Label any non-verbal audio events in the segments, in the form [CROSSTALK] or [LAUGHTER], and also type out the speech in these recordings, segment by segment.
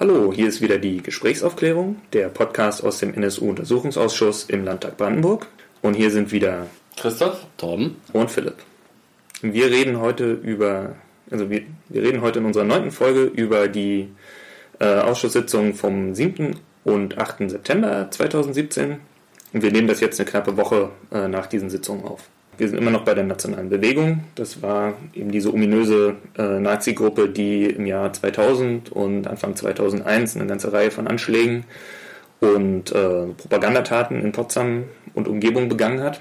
Hallo, hier ist wieder die Gesprächsaufklärung, der Podcast aus dem NSU-Untersuchungsausschuss im Landtag Brandenburg. Und hier sind wieder Christoph, Torben und Philipp. Wir reden heute über, also wir, wir reden heute in unserer neunten Folge über die äh, Ausschusssitzung vom 7. und 8. September 2017. Und wir nehmen das jetzt eine knappe Woche äh, nach diesen Sitzungen auf. Wir sind immer noch bei der nationalen Bewegung. Das war eben diese ominöse äh, Nazi-Gruppe, die im Jahr 2000 und Anfang 2001 eine ganze Reihe von Anschlägen und äh, Propagandataten in Potsdam und Umgebung begangen hat.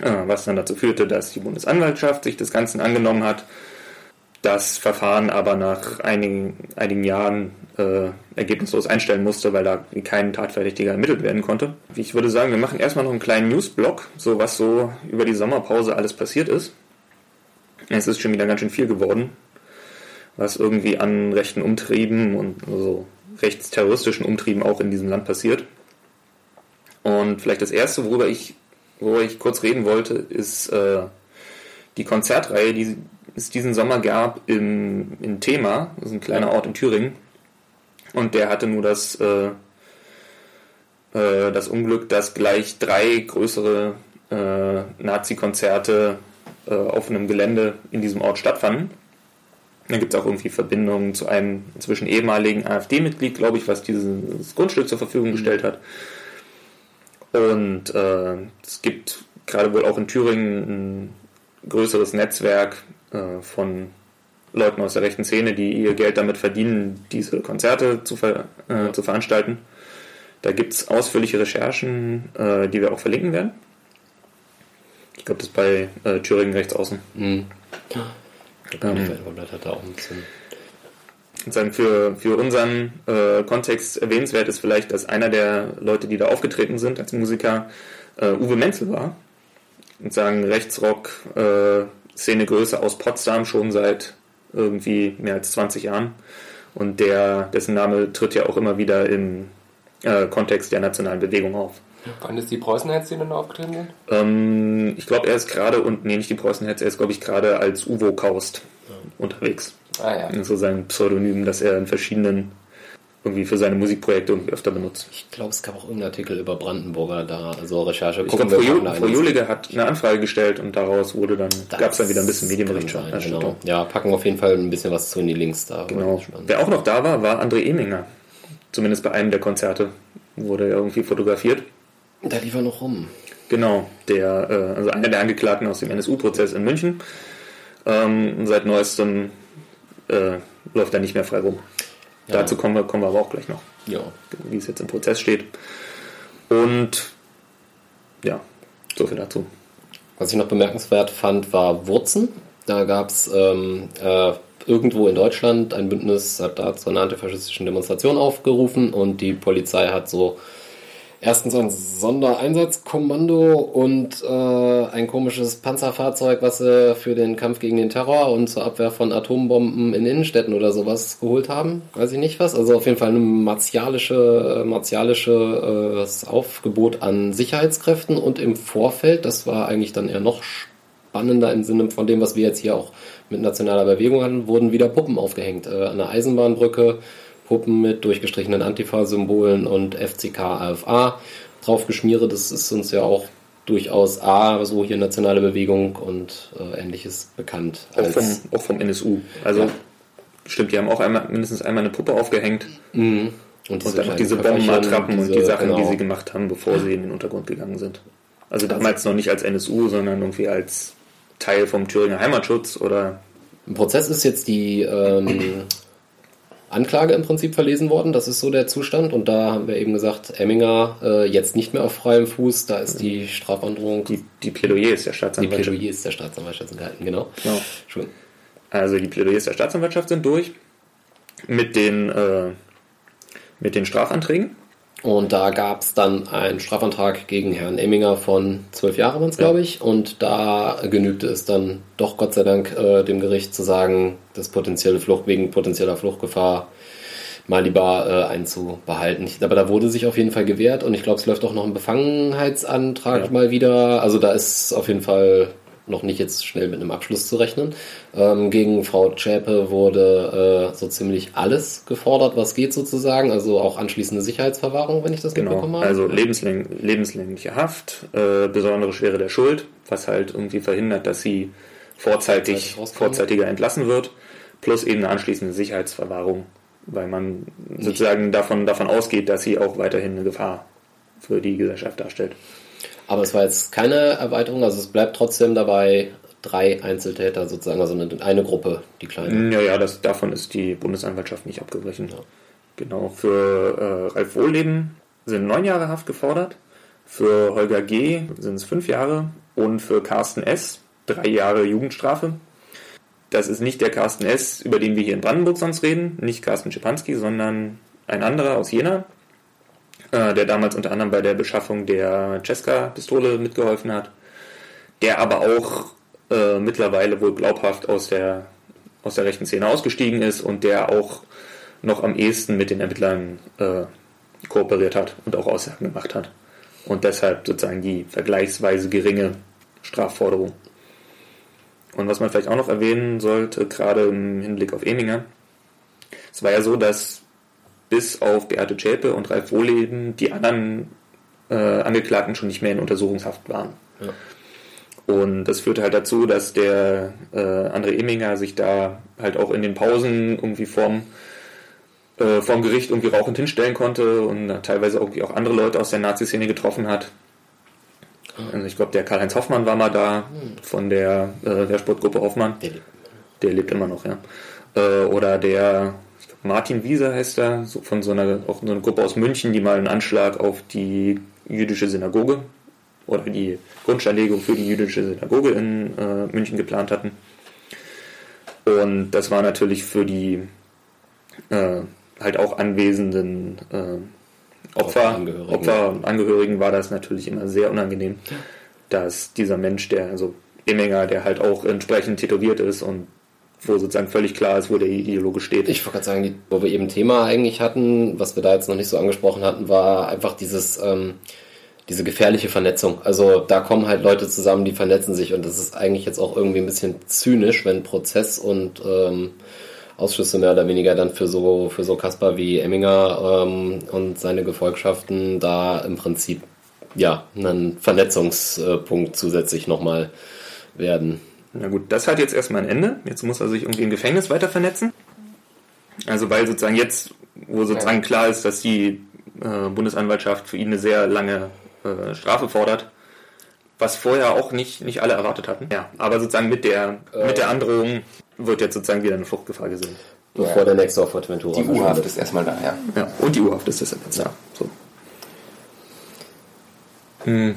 Äh, was dann dazu führte, dass die Bundesanwaltschaft sich des Ganzen angenommen hat das Verfahren aber nach einigen, einigen Jahren äh, ergebnislos einstellen musste, weil da kein Tatverdächtiger ermittelt werden konnte. Ich würde sagen, wir machen erstmal noch einen kleinen Newsblock, so was so über die Sommerpause alles passiert ist. Es ist schon wieder ganz schön viel geworden, was irgendwie an rechten Umtrieben und so rechtsterroristischen Umtrieben auch in diesem Land passiert. Und vielleicht das erste, worüber ich, worüber ich kurz reden wollte, ist äh, die Konzertreihe, die es diesen Sommer gab im, in Thema, das ist ein kleiner Ort in Thüringen. Und der hatte nur das, äh, äh, das Unglück, dass gleich drei größere äh, Nazi-Konzerte äh, auf einem Gelände in diesem Ort stattfanden. Da gibt es auch irgendwie Verbindungen zu einem inzwischen ehemaligen AfD-Mitglied, glaube ich, was dieses Grundstück zur Verfügung gestellt hat. Und äh, es gibt gerade wohl auch in Thüringen ein größeres Netzwerk äh, von Leuten aus der rechten Szene, die ihr Geld damit verdienen, diese Konzerte zu, ver äh, zu veranstalten. Da gibt es ausführliche Recherchen, äh, die wir auch verlinken werden. Ich glaube, das ist bei äh, Thüringen rechts außen. Mhm. Ähm, hat da auch ein bisschen für, für unseren äh, Kontext erwähnenswert ist vielleicht, dass einer der Leute, die da aufgetreten sind als Musiker, äh, Uwe Menzel war. Und sagen Rechtsrock, äh, Szenegröße aus Potsdam schon seit irgendwie mehr als 20 Jahren. Und der, dessen Name tritt ja auch immer wieder im äh, Kontext der nationalen Bewegung auf. Wann ist die Preußenherz, die dann aufgetreten sind? Ähm, ich glaube, er ist gerade, und nee, nicht die Preußenherz, er ist, glaube ich, gerade als Uvo Kaust ja. unterwegs. Ah ja. So sein Pseudonym, das er in verschiedenen irgendwie für seine Musikprojekte irgendwie öfter benutzt. Ich glaube, es gab auch irgendeinen Artikel über Brandenburger da, also Recherche. Ich glaube, Frau Julige hat eine Anfrage gestellt und daraus wurde dann, gab es dann wieder ein bisschen Medienberichterstattung. Genau. Ja, packen auf jeden Fall ein bisschen was zu in die Links da. Genau. Wer auch noch da war, war André Eminger. Zumindest bei einem der Konzerte wurde er irgendwie fotografiert. Da lief er noch rum. Genau, der, äh, also einer der Angeklagten aus dem NSU-Prozess in München. Ähm, seit neuestem äh, läuft er nicht mehr frei rum. Ja. Dazu kommen wir, kommen wir aber auch gleich noch. Ja. Wie es jetzt im Prozess steht. Und ja, so viel dazu. Was ich noch bemerkenswert fand, war Wurzen. Da gab es ähm, äh, irgendwo in Deutschland ein Bündnis, hat da zu einer antifaschistischen Demonstration aufgerufen und die Polizei hat so erstens ein Sondereinsatzkommando und äh, ein komisches Panzerfahrzeug, was sie für den Kampf gegen den Terror und zur Abwehr von Atombomben in Innenstädten oder sowas geholt haben. Weiß ich nicht was. Also auf jeden Fall ein martialische, martialisches äh, Aufgebot an Sicherheitskräften und im Vorfeld, das war eigentlich dann eher noch spannender im Sinne von dem, was wir jetzt hier auch mit nationaler Bewegung hatten, wurden wieder Puppen aufgehängt. Äh, an der Eisenbahnbrücke Puppen mit durchgestrichenen Antifa-Symbolen und FCK AFA draufgeschmiert. Das ist uns ja auch durchaus A, so hier nationale Bewegung und äh, ähnliches bekannt. Auch vom, auch vom NSU. Also ja. stimmt, die haben auch einmal, mindestens einmal eine Puppe aufgehängt. Mhm. Und, und dann noch diese Bombenattrappen und die Sachen, genau. die sie gemacht haben, bevor sie in den Untergrund gegangen sind. Also damals noch nicht als NSU, sondern irgendwie als Teil vom Thüringer Heimatschutz oder. Im Prozess ist jetzt die ähm, Anklage im Prinzip verlesen worden. Das ist so der Zustand. Und da haben wir eben gesagt, Emminger äh, jetzt nicht mehr auf freiem Fuß. Da ist die Strafandrohung. Die, die Plädoyers der Staatsanwaltschaft. Die Plädoyers der Staatsanwaltschaft sind gehalten, genau. genau. Schön. Also die Plädoyers der Staatsanwaltschaft sind durch mit den, äh, mit den Strafanträgen. Und da gab es dann einen Strafantrag gegen Herrn Emminger von zwölf Jahren, waren es, glaube ich. Und da genügte es dann doch Gott sei Dank äh, dem Gericht zu sagen, das potenzielle Flucht wegen potenzieller Fluchtgefahr mal lieber äh, einzubehalten. Aber da wurde sich auf jeden Fall gewehrt und ich glaube, es läuft auch noch ein Befangenheitsantrag ja. mal wieder. Also da ist auf jeden Fall noch nicht jetzt schnell mit einem Abschluss zu rechnen. Ähm, gegen Frau Zschäpe wurde äh, so ziemlich alles gefordert, was geht sozusagen, also auch anschließende Sicherheitsverwahrung, wenn ich das genau. mitbekommen habe. Also lebensläng lebenslängliche Haft, äh, besondere Schwere der Schuld, was halt irgendwie verhindert, dass sie vorzeitig, vorzeitiger entlassen wird, plus eben eine anschließende Sicherheitsverwahrung, weil man sozusagen davon, davon ausgeht, dass sie auch weiterhin eine Gefahr für die Gesellschaft darstellt. Aber es war jetzt keine Erweiterung, also es bleibt trotzdem dabei drei Einzeltäter sozusagen, also eine, eine Gruppe, die kleine. Ja, ja, das, davon ist die Bundesanwaltschaft nicht abgebrochen. Ja. Genau, für äh, Ralf Wohlleben sind neun Jahre Haft gefordert, für Holger G. sind es fünf Jahre und für Carsten S. drei Jahre Jugendstrafe. Das ist nicht der Carsten S., über den wir hier in Brandenburg sonst reden, nicht Carsten Schipanski, sondern ein anderer aus Jena, äh, der damals unter anderem bei der Beschaffung der Cesca-Pistole mitgeholfen hat, der aber auch äh, mittlerweile wohl glaubhaft aus der, aus der rechten Szene ausgestiegen ist und der auch noch am ehesten mit den Ermittlern äh, kooperiert hat und auch Aussagen gemacht hat. Und deshalb sozusagen die vergleichsweise geringe Strafforderung. Und was man vielleicht auch noch erwähnen sollte, gerade im Hinblick auf Eminger, es war ja so, dass bis auf Beate Zschäpe und Ralf Wohleben die anderen äh, Angeklagten schon nicht mehr in Untersuchungshaft waren. Ja. Und das führte halt dazu, dass der äh, André Eminger sich da halt auch in den Pausen irgendwie vorm, äh, vorm Gericht irgendwie rauchend hinstellen konnte und teilweise irgendwie auch andere Leute aus der Nazi-Szene getroffen hat. Also ich glaube, der Karl-Heinz Hoffmann war mal da von der äh, Wehrsportgruppe Hoffmann. Der, der lebt immer noch, ja. Äh, oder der Martin Wieser heißt er, so von so einer, auch so einer Gruppe aus München, die mal einen Anschlag auf die jüdische Synagoge oder die Grundsteinlegung für die jüdische Synagoge in äh, München geplant hatten. Und das war natürlich für die äh, halt auch anwesenden äh, Opfer, Angehörigen. Opferangehörigen war das natürlich immer sehr unangenehm, dass dieser Mensch, der, also Emminger, der halt auch entsprechend tätowiert ist und wo sozusagen völlig klar ist, wo der Ideologe steht. Ich wollte gerade sagen, wo wir eben Thema eigentlich hatten, was wir da jetzt noch nicht so angesprochen hatten, war einfach dieses, ähm, diese gefährliche Vernetzung. Also da kommen halt Leute zusammen, die vernetzen sich und das ist eigentlich jetzt auch irgendwie ein bisschen zynisch, wenn Prozess und ähm, Ausschüsse mehr oder weniger dann für so für so Kasper wie Emminger ähm, und seine Gefolgschaften da im Prinzip ja einen Vernetzungspunkt zusätzlich nochmal werden. Na gut, das hat jetzt erstmal ein Ende. Jetzt muss er sich irgendwie im Gefängnis weiter vernetzen. Also weil sozusagen jetzt, wo sozusagen klar ist, dass die äh, Bundesanwaltschaft für ihn eine sehr lange äh, Strafe fordert, was vorher auch nicht, nicht alle erwartet hatten. Ja, aber sozusagen mit der, äh, mit der Androhung wird jetzt sozusagen wieder eine Fluchtgefahr gesehen. Bevor ja. der nächste auf Fuerteventura Die U-Haft ist erstmal da, ja. Ja, und die U-Haft ist jetzt da. So. Hm.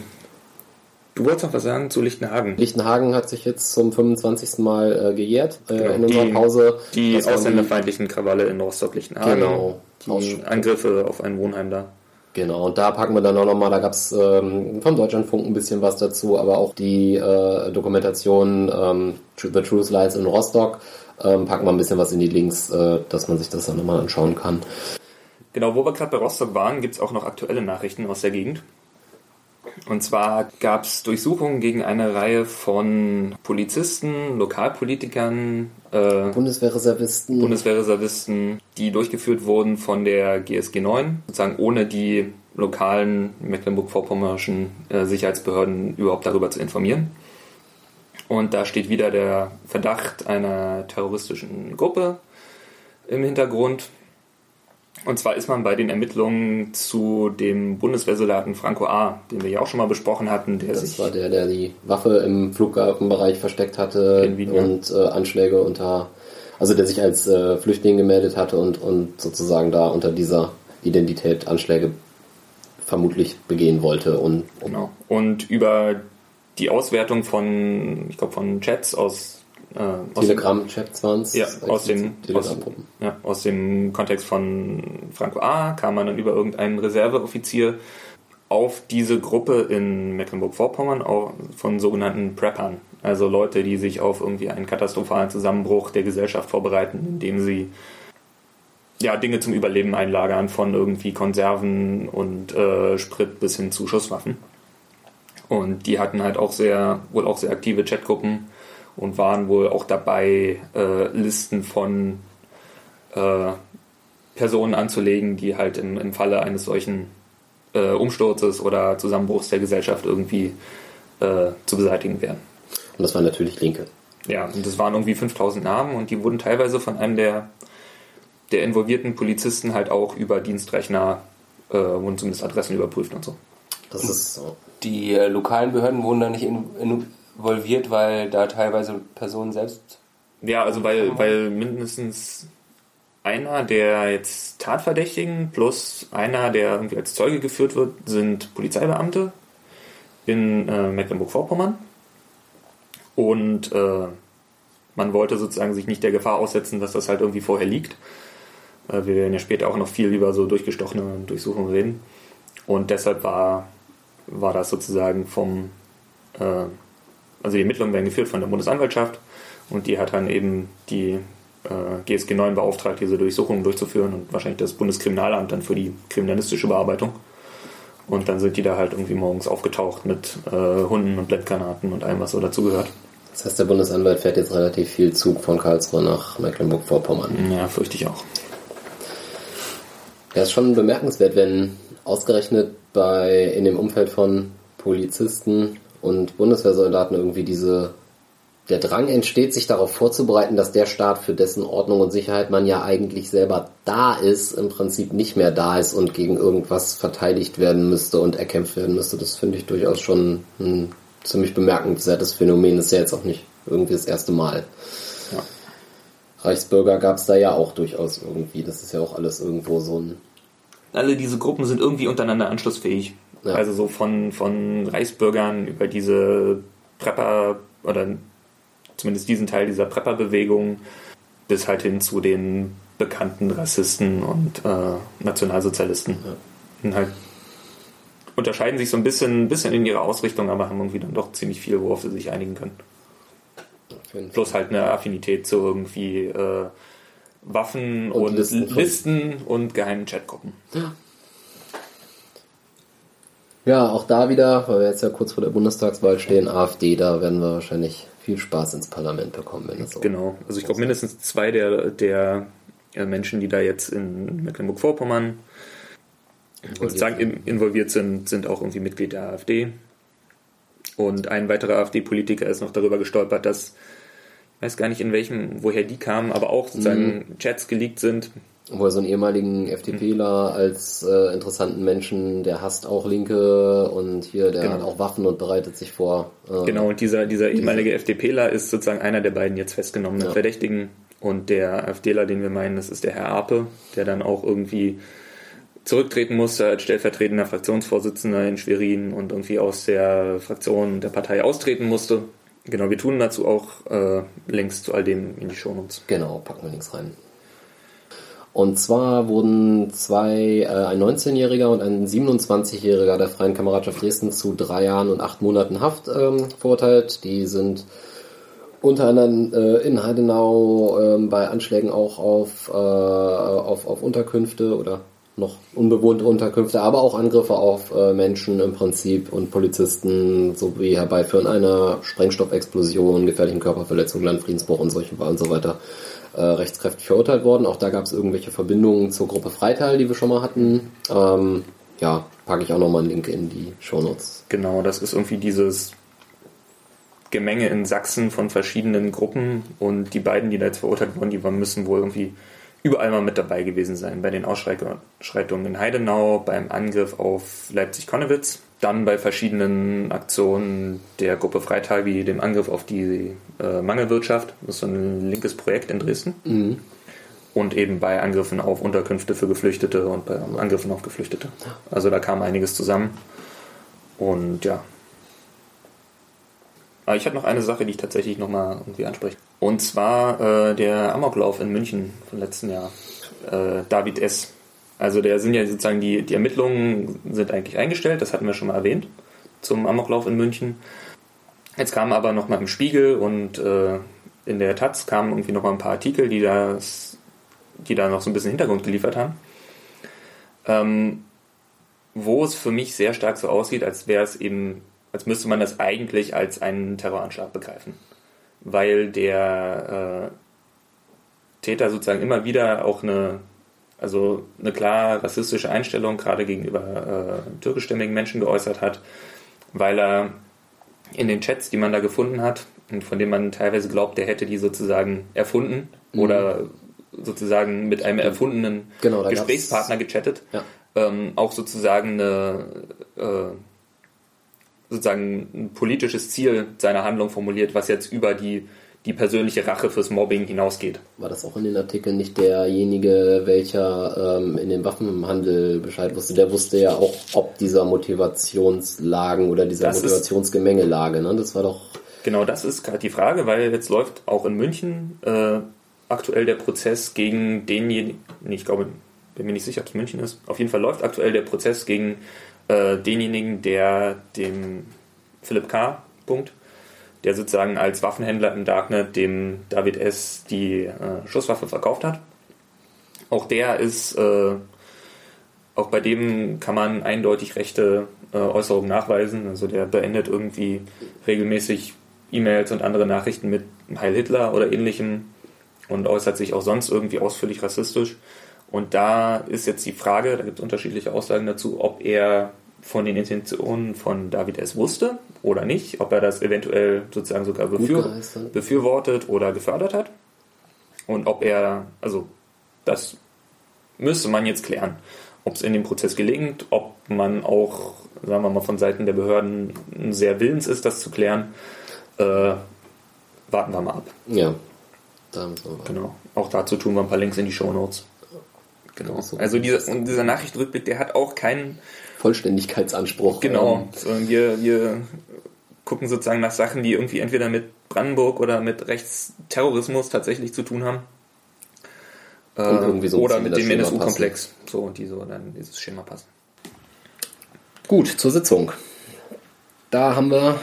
Du wolltest noch was sagen zu Lichtenhagen. Lichtenhagen hat sich jetzt zum 25. Mal äh, gejährt äh, genau. in unserer die, Pause. Die ausländerfeindlichen Krawalle in Rostock-Lichtenhagen. Genau. Die Angriffe auf ein Wohnheim da. Genau, und da packen wir dann auch nochmal, da gab es ähm, vom Deutschlandfunk ein bisschen was dazu, aber auch die äh, Dokumentation ähm, The Truth Lies in Rostock ähm, packen wir ein bisschen was in die Links, äh, dass man sich das dann nochmal anschauen kann. Genau, wo wir gerade bei Rostock waren, gibt es auch noch aktuelle Nachrichten aus der Gegend. Und zwar gab es Durchsuchungen gegen eine Reihe von Polizisten, Lokalpolitikern, äh, Bundeswehrreservisten. Bundeswehrreservisten, die durchgeführt wurden von der GSG 9, sozusagen ohne die lokalen mecklenburg-vorpommerschen äh, Sicherheitsbehörden überhaupt darüber zu informieren. Und da steht wieder der Verdacht einer terroristischen Gruppe im Hintergrund. Und zwar ist man bei den Ermittlungen zu dem Bundeswehrsoldaten Franco A., den wir ja auch schon mal besprochen hatten. Der das war der, der die Waffe im Flughafenbereich versteckt hatte und äh, Anschläge unter, also der sich als äh, Flüchtling gemeldet hatte und, und sozusagen da unter dieser Identität Anschläge vermutlich begehen wollte. Und, genau. Und über die Auswertung von, ich glaube, von Chats aus äh, Telegram-Chats waren es. Ja, aus dem, aus, ja, aus dem Kontext von Franco A. kam man dann über irgendeinen Reserveoffizier auf diese Gruppe in Mecklenburg-Vorpommern von sogenannten Preppern. Also Leute, die sich auf irgendwie einen katastrophalen Zusammenbruch der Gesellschaft vorbereiten, indem sie ja, Dinge zum Überleben einlagern, von irgendwie Konserven und äh, Sprit bis hin zu Schusswaffen. Und die hatten halt auch sehr, wohl auch sehr aktive Chatgruppen und waren wohl auch dabei, äh, Listen von äh, Personen anzulegen, die halt im, im Falle eines solchen äh, Umsturzes oder Zusammenbruchs der Gesellschaft irgendwie äh, zu beseitigen wären. Und das waren natürlich Linke. Ja, und das waren irgendwie 5000 Namen und die wurden teilweise von einem der, der involvierten Polizisten halt auch über Dienstrechner, äh, wurden zumindest Adressen überprüft und so. Das ist so. Die äh, lokalen Behörden wurden da nicht in, involviert, weil da teilweise Personen selbst. Ja, also weil, weil mindestens einer der jetzt Tatverdächtigen plus einer, der irgendwie als Zeuge geführt wird, sind Polizeibeamte in äh, Mecklenburg-Vorpommern. Und äh, man wollte sozusagen sich nicht der Gefahr aussetzen, dass das halt irgendwie vorher liegt. Äh, wir werden ja später auch noch viel über so durchgestochene Durchsuchungen reden. Und deshalb war, war das sozusagen vom, äh, also die Ermittlungen werden geführt von der Bundesanwaltschaft und die hat dann eben die äh, GSG 9 beauftragt, diese Durchsuchungen durchzuführen und wahrscheinlich das Bundeskriminalamt dann für die kriminalistische Bearbeitung. Und dann sind die da halt irgendwie morgens aufgetaucht mit äh, Hunden und Blendgranaten und allem, was so dazugehört. Das heißt, der Bundesanwalt fährt jetzt relativ viel Zug von Karlsruhe nach Mecklenburg-Vorpommern. Ja, fürchte ich auch. Ja, ist schon bemerkenswert, wenn ausgerechnet bei in dem Umfeld von Polizisten und Bundeswehrsoldaten irgendwie diese der Drang entsteht, sich darauf vorzubereiten, dass der Staat, für dessen Ordnung und Sicherheit man ja eigentlich selber da ist, im Prinzip nicht mehr da ist und gegen irgendwas verteidigt werden müsste und erkämpft werden müsste. Das finde ich durchaus schon ein ziemlich bemerkenswertes Phänomen. Das ist ja jetzt auch nicht irgendwie das erste Mal. Ja. Reichsbürger gab es da ja auch durchaus irgendwie. Das ist ja auch alles irgendwo so ein. Alle diese Gruppen sind irgendwie untereinander anschlussfähig. Ja. Also so von, von Reichsbürgern über diese Prepper oder zumindest diesen Teil dieser Prepper-Bewegung bis halt hin zu den bekannten Rassisten und äh, Nationalsozialisten. Ja. Halt unterscheiden sich so ein bisschen, bisschen in ihrer Ausrichtung, aber haben irgendwie dann doch ziemlich viel, worauf sie sich einigen können. Plus halt eine Affinität zu irgendwie äh, Waffen Und und, Listen Listen, und geheimen Chatgruppen. Ja, auch da wieder, weil wir jetzt ja kurz vor der Bundestagswahl stehen, AfD, da werden wir wahrscheinlich viel Spaß ins Parlament bekommen, wenn das so. Genau. Also ich glaube mindestens zwei der, der äh, Menschen, die da jetzt in Mecklenburg-Vorpommern im- involviert sind, sind auch irgendwie Mitglied der AfD. Und ein weiterer AfD-Politiker ist noch darüber gestolpert, dass ich weiß gar nicht in welchem, woher die kamen, aber auch sozusagen Chats geleakt sind. Wo er so einen ehemaligen FDPler als äh, interessanten Menschen, der hasst auch Linke und hier, der Genau. hat auch Waffen und bereitet sich vor. Äh, Genau, und dieser, dieser ehemalige FDPler ist sozusagen einer der beiden jetzt festgenommenen Ja. Verdächtigen. Und der AfDler, den wir meinen, das ist der Herr Arpe, der dann auch irgendwie zurücktreten musste als stellvertretender Fraktionsvorsitzender in Schwerin und irgendwie aus der Fraktion der Partei austreten musste. Genau, wir tun dazu auch äh, Links zu all dem in die Shownotes. Genau, packen wir links rein. Und zwar wurden zwei, äh, ein 19-Jähriger und ein 27-Jähriger der Freien Kameradschaft Dresden zu drei Jahren und acht Monaten Haft ähm, verurteilt. Die sind unter anderem äh, in Heidenau ähm, bei Anschlägen auch auf, äh, auf, auf Unterkünfte oder noch unbewohnte Unterkünfte, aber auch Angriffe auf äh, Menschen im Prinzip und Polizisten sowie Herbeiführen einer Sprengstoffexplosion, gefährlichen Körperverletzung, Landfriedensbruch und solche und so weiter äh, rechtskräftig verurteilt worden. Auch da gab es irgendwelche Verbindungen zur Gruppe Freital, die wir schon mal hatten. Ähm, ja, packe ich auch nochmal einen Link in die Shownotes. Genau, das ist irgendwie dieses Gemenge in Sachsen von verschiedenen Gruppen und die beiden, die da jetzt verurteilt wurden, die müssen wohl irgendwie überall mal mit dabei gewesen sein. Bei den Ausschreitungen in Heidenau, beim Angriff auf Leipzig-Konnewitz, dann bei verschiedenen Aktionen der Gruppe Freital, wie dem Angriff auf die äh, Mangelwirtschaft, das ist so ein linkes Projekt in Dresden. Und eben bei Angriffen auf Unterkünfte für Geflüchtete und bei Angriffen auf Geflüchtete. Also da kam einiges zusammen. Und ja. Aber ich habe noch eine Sache, die ich tatsächlich nochmal irgendwie anspreche. Und zwar äh, der Amoklauf in München vom letzten Jahr. Äh, David S. Also der sind ja sozusagen die, die Ermittlungen sind eigentlich eingestellt, das hatten wir schon mal erwähnt, zum Amoklauf in München. Jetzt kamen aber nochmal im Spiegel und äh, in der Taz kamen irgendwie nochmal ein paar Artikel, die das, die da noch so ein bisschen Hintergrund geliefert haben. Ähm, wo es für mich sehr stark so aussieht, als wäre es eben, als müsste man das eigentlich als einen Terroranschlag begreifen. Weil der äh, Täter sozusagen immer wieder auch eine, also eine klar rassistische Einstellung gerade gegenüber äh, türkischstämmigen Menschen geäußert hat, weil er in den Chats, die man da gefunden hat, und von denen man teilweise glaubt, der hätte die sozusagen erfunden mhm. oder sozusagen mit einem erfundenen genau, Gesprächspartner gechattet, ja. ähm, auch sozusagen eine äh, sozusagen ein politisches Ziel seiner Handlung formuliert, was jetzt über die, die persönliche Rache fürs Mobbing hinausgeht. War das auch in den Artikeln nicht derjenige, welcher ähm, in dem Waffenhandel Bescheid wusste? Der wusste ja auch, ob dieser Motivationslagen oder dieser das Motivationsgemengelage, ne? Das war doch. Genau, das ist gerade die Frage, weil jetzt läuft auch in München äh, aktuell der Prozess gegen denjenigen, ich glaube, bin mir nicht sicher, ob es München ist. Auf jeden Fall läuft aktuell der Prozess gegen äh, denjenigen, der dem Philipp K. Punkt, der sozusagen als Waffenhändler im Darknet dem David S. die äh, Schusswaffe verkauft hat. Auch der ist, äh, auch bei dem kann man eindeutig rechte äh, Äußerungen nachweisen. Also der beendet irgendwie regelmäßig E-Mails und andere Nachrichten mit Heil Hitler oder ähnlichem und äußert sich auch sonst irgendwie ausführlich rassistisch. Und da ist jetzt die Frage, da gibt es unterschiedliche Aussagen dazu, ob er von den Intentionen von David S. wusste oder nicht, ob er das eventuell sozusagen sogar befür befürwortet oder gefördert hat. Und ob er, also das müsste man jetzt klären, ob es in dem Prozess gelingt, ob man auch, sagen wir mal, von Seiten der Behörden sehr willens ist, das zu klären. Äh, warten wir mal ab. Ja, da müssen wir Genau. Auch dazu tun wir ein paar Links in die Show Notes. Genau. Also dieser, dieser Nachrichtenrückblick, der hat auch keinen Vollständigkeitsanspruch. Genau. Ähm. wir, wir gucken sozusagen nach Sachen, die irgendwie entweder mit Brandenburg oder mit Rechtsterrorismus tatsächlich zu tun haben. So oder mit dem NSU-Komplex. So, und die so dann dieses Schema passen. Gut, zur Sitzung. Da haben wir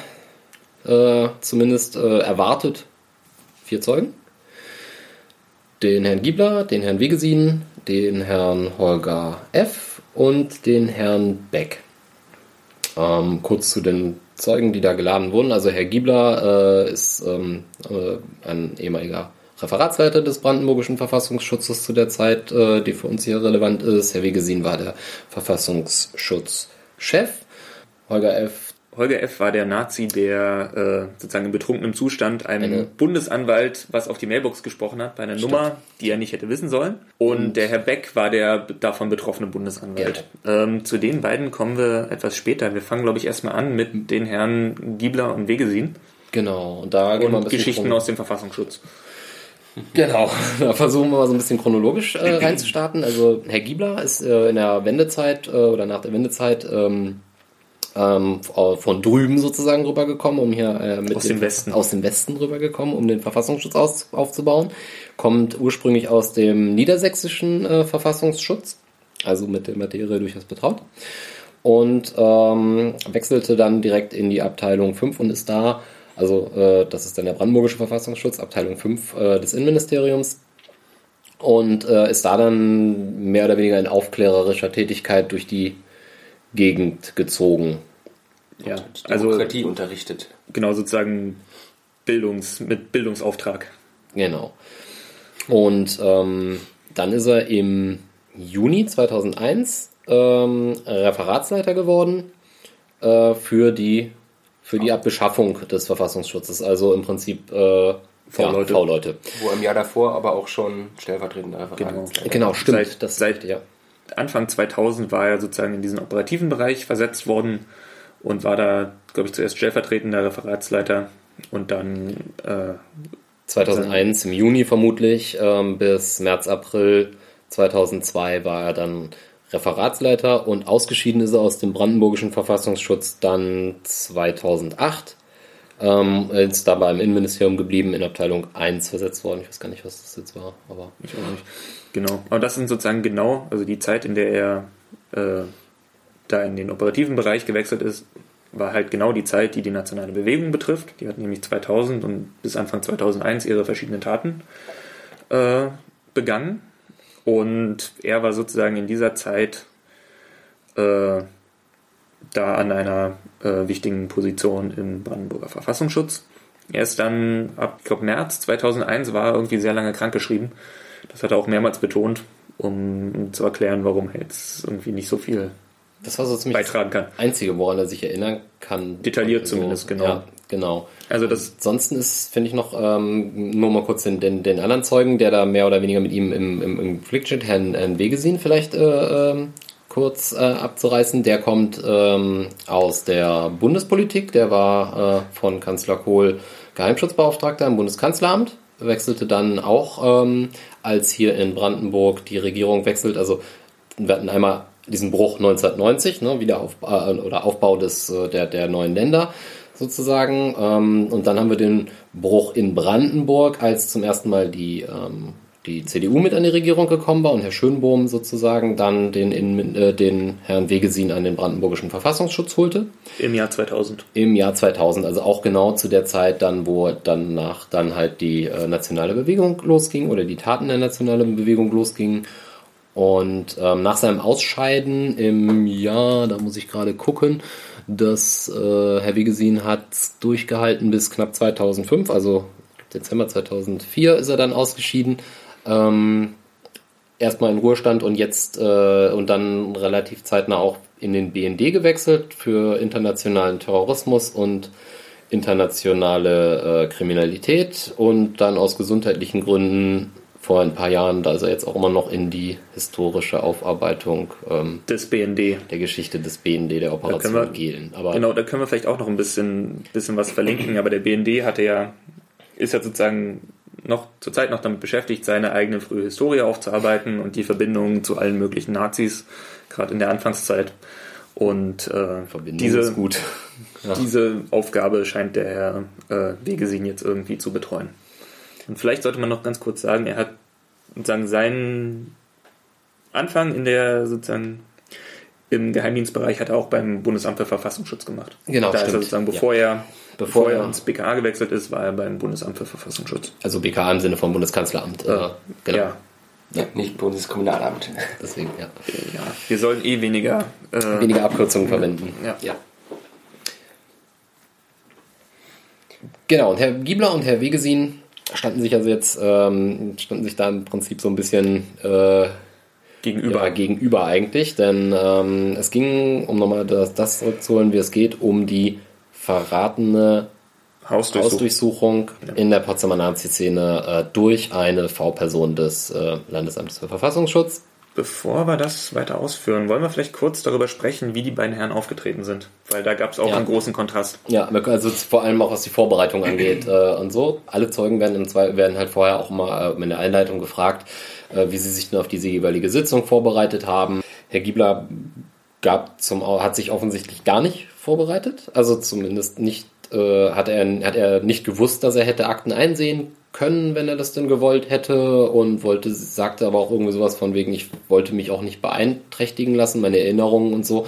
äh, zumindest äh, erwartet vier Zeugen. Den Herrn Giebler, den Herrn Wegesin, den Herrn Holger F. und den Herrn Beck. Ähm, kurz zu den Zeugen, die da geladen wurden. Also Herr Giebler äh, ist ähm, äh, ein ehemaliger Referatsleiter des Brandenburgischen Verfassungsschutzes zu der Zeit, äh, die für uns hier relevant ist. Herr Wegesin war der Verfassungsschutzchef. Holger F. Holger F. war der Nazi, der äh, sozusagen in betrunkenem Zustand einem Eine. Bundesanwalt was auf die Mailbox gesprochen hat, bei einer Stimmt. Nummer, die er nicht hätte wissen sollen. Und, Und der Herr Beck war der davon betroffene Bundesanwalt. Ähm, zu den beiden kommen wir etwas später. Wir fangen, glaube ich, erstmal an mit den Herren Giebler und Wegesin. Genau. Und da und Geschichten aus dem Verfassungsschutz. Genau, [LAUGHS] da versuchen wir mal so ein bisschen chronologisch äh, reinzustarten. Also Herr Giebler ist äh, in der Wendezeit äh, oder nach der Wendezeit ähm, ähm, von drüben sozusagen rübergekommen, um hier äh, mit aus dem Westen aus dem Westen rübergekommen, um den Verfassungsschutz aus, aufzubauen. Kommt ursprünglich aus dem niedersächsischen äh, Verfassungsschutz, also mit der Materie durchaus betraut. Und ähm, wechselte dann direkt in die Abteilung 5 und ist da, also äh, das ist dann der Brandenburgische Verfassungsschutz, Abteilung 5 äh, des Innenministeriums, und äh, ist da dann mehr oder weniger in aufklärerischer Tätigkeit durch die Gegend gezogen. Ja, die also Demokratie also, unterrichtet. Genau, sozusagen Bildungs, mit Bildungsauftrag. Genau. Und ähm, dann ist er im Juni 2001 ähm, Referatsleiter geworden äh, für die für die Beschaffung des Verfassungsschutzes, also im Prinzip äh, V-Leute. Ja. Wo im Jahr davor aber auch schon stellvertretender Referatsleiter. Genau, genau stimmt. Seit, das, seit, ja. Anfang 2000 war er sozusagen in diesen operativen Bereich versetzt worden und war da, glaube ich, zuerst stellvertretender Referatsleiter und dann äh, 2001 im Juni vermutlich ähm, bis März, April 2002 war er dann Referatsleiter und ausgeschieden ist er aus dem brandenburgischen Verfassungsschutz dann 2008. Ähm, ist dabei im Innenministerium geblieben, in Abteilung 1 versetzt worden. Ich weiß gar nicht, was das jetzt war, aber ich auch nicht. Genau. Aber das sind sozusagen genau, also die Zeit, in der er äh, da in den operativen Bereich gewechselt ist, war halt genau die Zeit, die die nationale Bewegung betrifft. Die hat nämlich 2000 und bis Anfang 2001 ihre verschiedenen Taten äh, begangen. Und er war sozusagen in dieser Zeit äh, da an einer äh, wichtigen Position im Brandenburger Verfassungsschutz. Er ist dann ab, ich glaube, März 2001 war er irgendwie sehr lange krankgeschrieben. Das hat er auch mehrmals betont, um zu erklären, warum er jetzt irgendwie nicht so viel das war so ziemlich beitragen kann. das Einzige, woran er sich erinnern kann. Detailliert zumindest, genau. Ja, genau. Also das, Ansonsten ist, finde ich noch, ähm, nur mal kurz den, den, den anderen Zeugen, der da mehr oder weniger mit ihm im, im, im Konflikt steht, Herrn, Herrn Wegesin vielleicht äh, ähm, kurz äh, abzureißen. Der kommt ähm, aus der Bundespolitik, der war äh, von Kanzler Kohl Geheimschutzbeauftragter im Bundeskanzleramt, wechselte dann auch, ähm, als hier in Brandenburg die Regierung wechselt, also wir hatten einmal diesen Bruch 1990, ne, Wiederaufbau äh, oder Aufbau des, äh, der, der neuen Länder sozusagen. Ähm, und dann haben wir den Bruch in Brandenburg, als zum ersten Mal die, ähm, die CDU mit an die Regierung gekommen war und Herr Schönbohm sozusagen dann den, in, äh, den Herrn Wegesin an den brandenburgischen Verfassungsschutz holte im Jahr 2000. im Jahr 2000, also auch genau zu der Zeit dann, wo danach dann halt die äh, nationale Bewegung losging oder die Taten der nationalen Bewegung losgingen. Und ähm, nach seinem Ausscheiden im Jahr, da muss ich gerade gucken, dass äh, Herr Wegesin hat durchgehalten bis knapp 2005, also Dezember 2004 ist er dann ausgeschieden. Ähm, erstmal in Ruhestand und jetzt äh, und dann relativ zeitnah auch in den BND gewechselt für internationalen Terrorismus und internationale äh, Kriminalität und dann aus gesundheitlichen Gründen vor ein paar Jahren, da ist er jetzt auch immer noch in die historische Aufarbeitung ähm, Des BND. der Geschichte des BND, der Operation wir- Gehlen. Aber Genau, da können wir vielleicht auch noch ein bisschen, bisschen was verlinken, aber der BND hatte ja, ist ja sozusagen noch zurzeit noch damit beschäftigt, seine eigene frühe Historie aufzuarbeiten und die Verbindungen zu allen möglichen Nazis, gerade in der Anfangszeit. Und äh, diese, gut. Ja. [LAUGHS] diese Aufgabe scheint der Herr äh, Wegesin jetzt irgendwie zu betreuen. Und vielleicht sollte man noch ganz kurz sagen, er hat sozusagen seinen Anfang in der sozusagen im Geheimdienstbereich hat er auch beim Bundesamt für Verfassungsschutz gemacht. Genau, da ist er stimmt. sozusagen, bevor er Bevor bevor er ins BKA gewechselt ist, war er beim Bundesamt für Verfassungsschutz. Also BKA im Sinne vom Bundeskanzleramt. Äh, genau. Ja, Ja, nicht Bundeskriminalamt. [LAUGHS] Deswegen, ja. ja, wir sollen eh weniger. Äh, Weniger Abkürzungen verwenden. Ja. ja. Genau, und Herr Giebler und Herr Wegesin standen sich also jetzt, ähm, standen sich da im Prinzip so ein bisschen äh, gegenüber. ja, gegenüber eigentlich, denn ähm, es ging, um nochmal das, das zurückzuholen, wie es geht, um die verratene Hausdurchsuchung. Hausdurchsuchung in der Potsdamer Nazi-Szene äh, durch eine V-Person des äh, Landesamtes für Verfassungsschutz. Bevor wir das weiter ausführen, wollen wir vielleicht kurz darüber sprechen, wie die beiden Herren aufgetreten sind. Weil da gab es auch Ja. einen großen Kontrast. Ja, also vor allem auch was die Vorbereitung angeht [CLEARS THROAT] äh, und so. Alle Zeugen werden, im werden halt vorher auch mal äh, in der Einleitung gefragt, äh, wie sie sich denn auf diese jeweilige Sitzung vorbereitet haben. Herr Giebler gab zum, hat sich offensichtlich gar nicht vorbereitet. Also zumindest nicht, äh, hat, er, hat er nicht gewusst, dass er hätte Akten einsehen können, wenn er das denn gewollt hätte und wollte, sagte aber auch irgendwie sowas von wegen, ich wollte mich auch nicht beeinträchtigen lassen, meine Erinnerungen und so.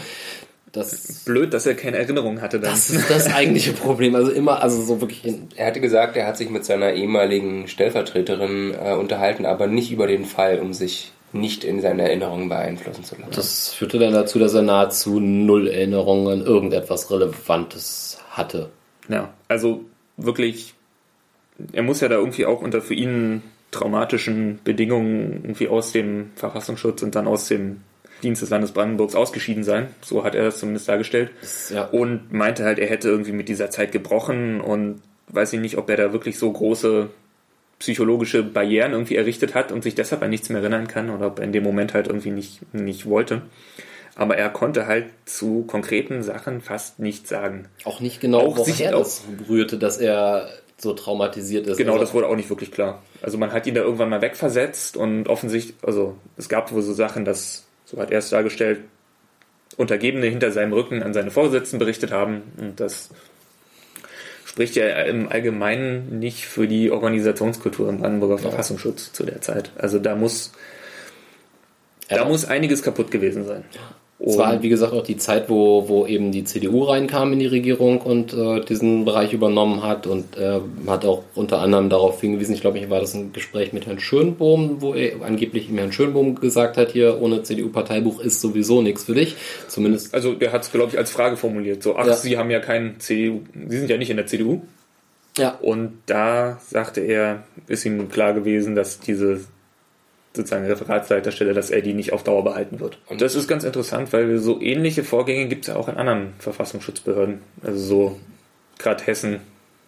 Das, Blöd, dass er keine Erinnerung hatte dann. das ist das eigentliche Problem. Also immer, also so wirklich Er hatte gesagt, er hat sich mit seiner ehemaligen Stellvertreterin äh, unterhalten, aber nicht über den Fall, um sich nicht in seine Erinnerungen beeinflussen zu lassen. Das führte dann dazu, dass er nahezu null Erinnerungen an irgendetwas Relevantes hatte. Ja, also wirklich, er muss ja da irgendwie auch unter für ihn traumatischen Bedingungen irgendwie aus dem Verfassungsschutz und dann aus dem Dienst des Landes Brandenburgs ausgeschieden sein. So hat er das zumindest dargestellt. Ja. Und meinte halt, er hätte irgendwie mit dieser Zeit gebrochen und weiß ich nicht, ob er da wirklich so große psychologische Barrieren irgendwie errichtet hat und sich deshalb an nichts mehr erinnern kann oder ob er in dem Moment halt irgendwie nicht, nicht wollte. Aber er konnte halt zu konkreten Sachen fast nichts sagen. Auch nicht genau, Auch woher sich- das rührte, dass er so traumatisiert ist. Genau, Also, das wurde auch nicht wirklich klar. Also man hat ihn da irgendwann mal wegversetzt und offensichtlich, also es gab wohl so Sachen, dass, so hat er es dargestellt, Untergebene hinter seinem Rücken an seine Vorgesetzten berichtet haben und das spricht ja im Allgemeinen nicht für die Organisationskultur im Brandenburger Verfassungsschutz zu der Zeit. Also da muss, da Ja. muss einiges kaputt gewesen sein. Es war halt, wie gesagt, auch die Zeit, wo, wo eben die CDU reinkam in die Regierung und äh, diesen Bereich übernommen hat und äh, hat auch unter anderem darauf hingewiesen, ich glaube, war das ein Gespräch mit Herrn Schönbohm, wo er angeblich ihm Herrn Schönbohm gesagt hat, hier ohne CDU-Parteibuch ist sowieso nichts für dich. Zumindest. Also der hat es, glaube ich, als Frage formuliert. So, ach, Ja. Sie haben ja keinen CDU, Sie sind ja nicht in der CDU. Ja. Und da sagte er, ist ihm klar gewesen, dass diese sozusagen Referatsleiterstelle, dass er die nicht auf Dauer behalten wird. Und das ist ganz interessant, weil so ähnliche Vorgänge gibt es ja auch in anderen Verfassungsschutzbehörden. Also so gerade Hessen,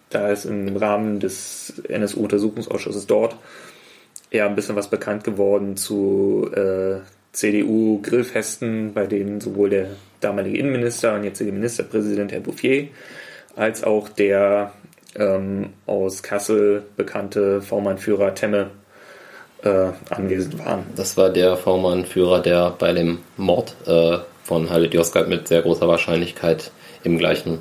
da ist im Rahmen des NSU-Untersuchungsausschusses dort eher ein bisschen was bekannt geworden zu äh, CDU-Grillfesten, bei denen sowohl der damalige Innenminister und jetzige Ministerpräsident Herr Bouffier als auch der ähm, aus Kassel bekannte V-Mann-Führer Temme äh, anwesend waren. Das war der V-Mann-Führer, der bei dem Mord äh, von Halit Yozgat mit sehr großer Wahrscheinlichkeit im gleichen,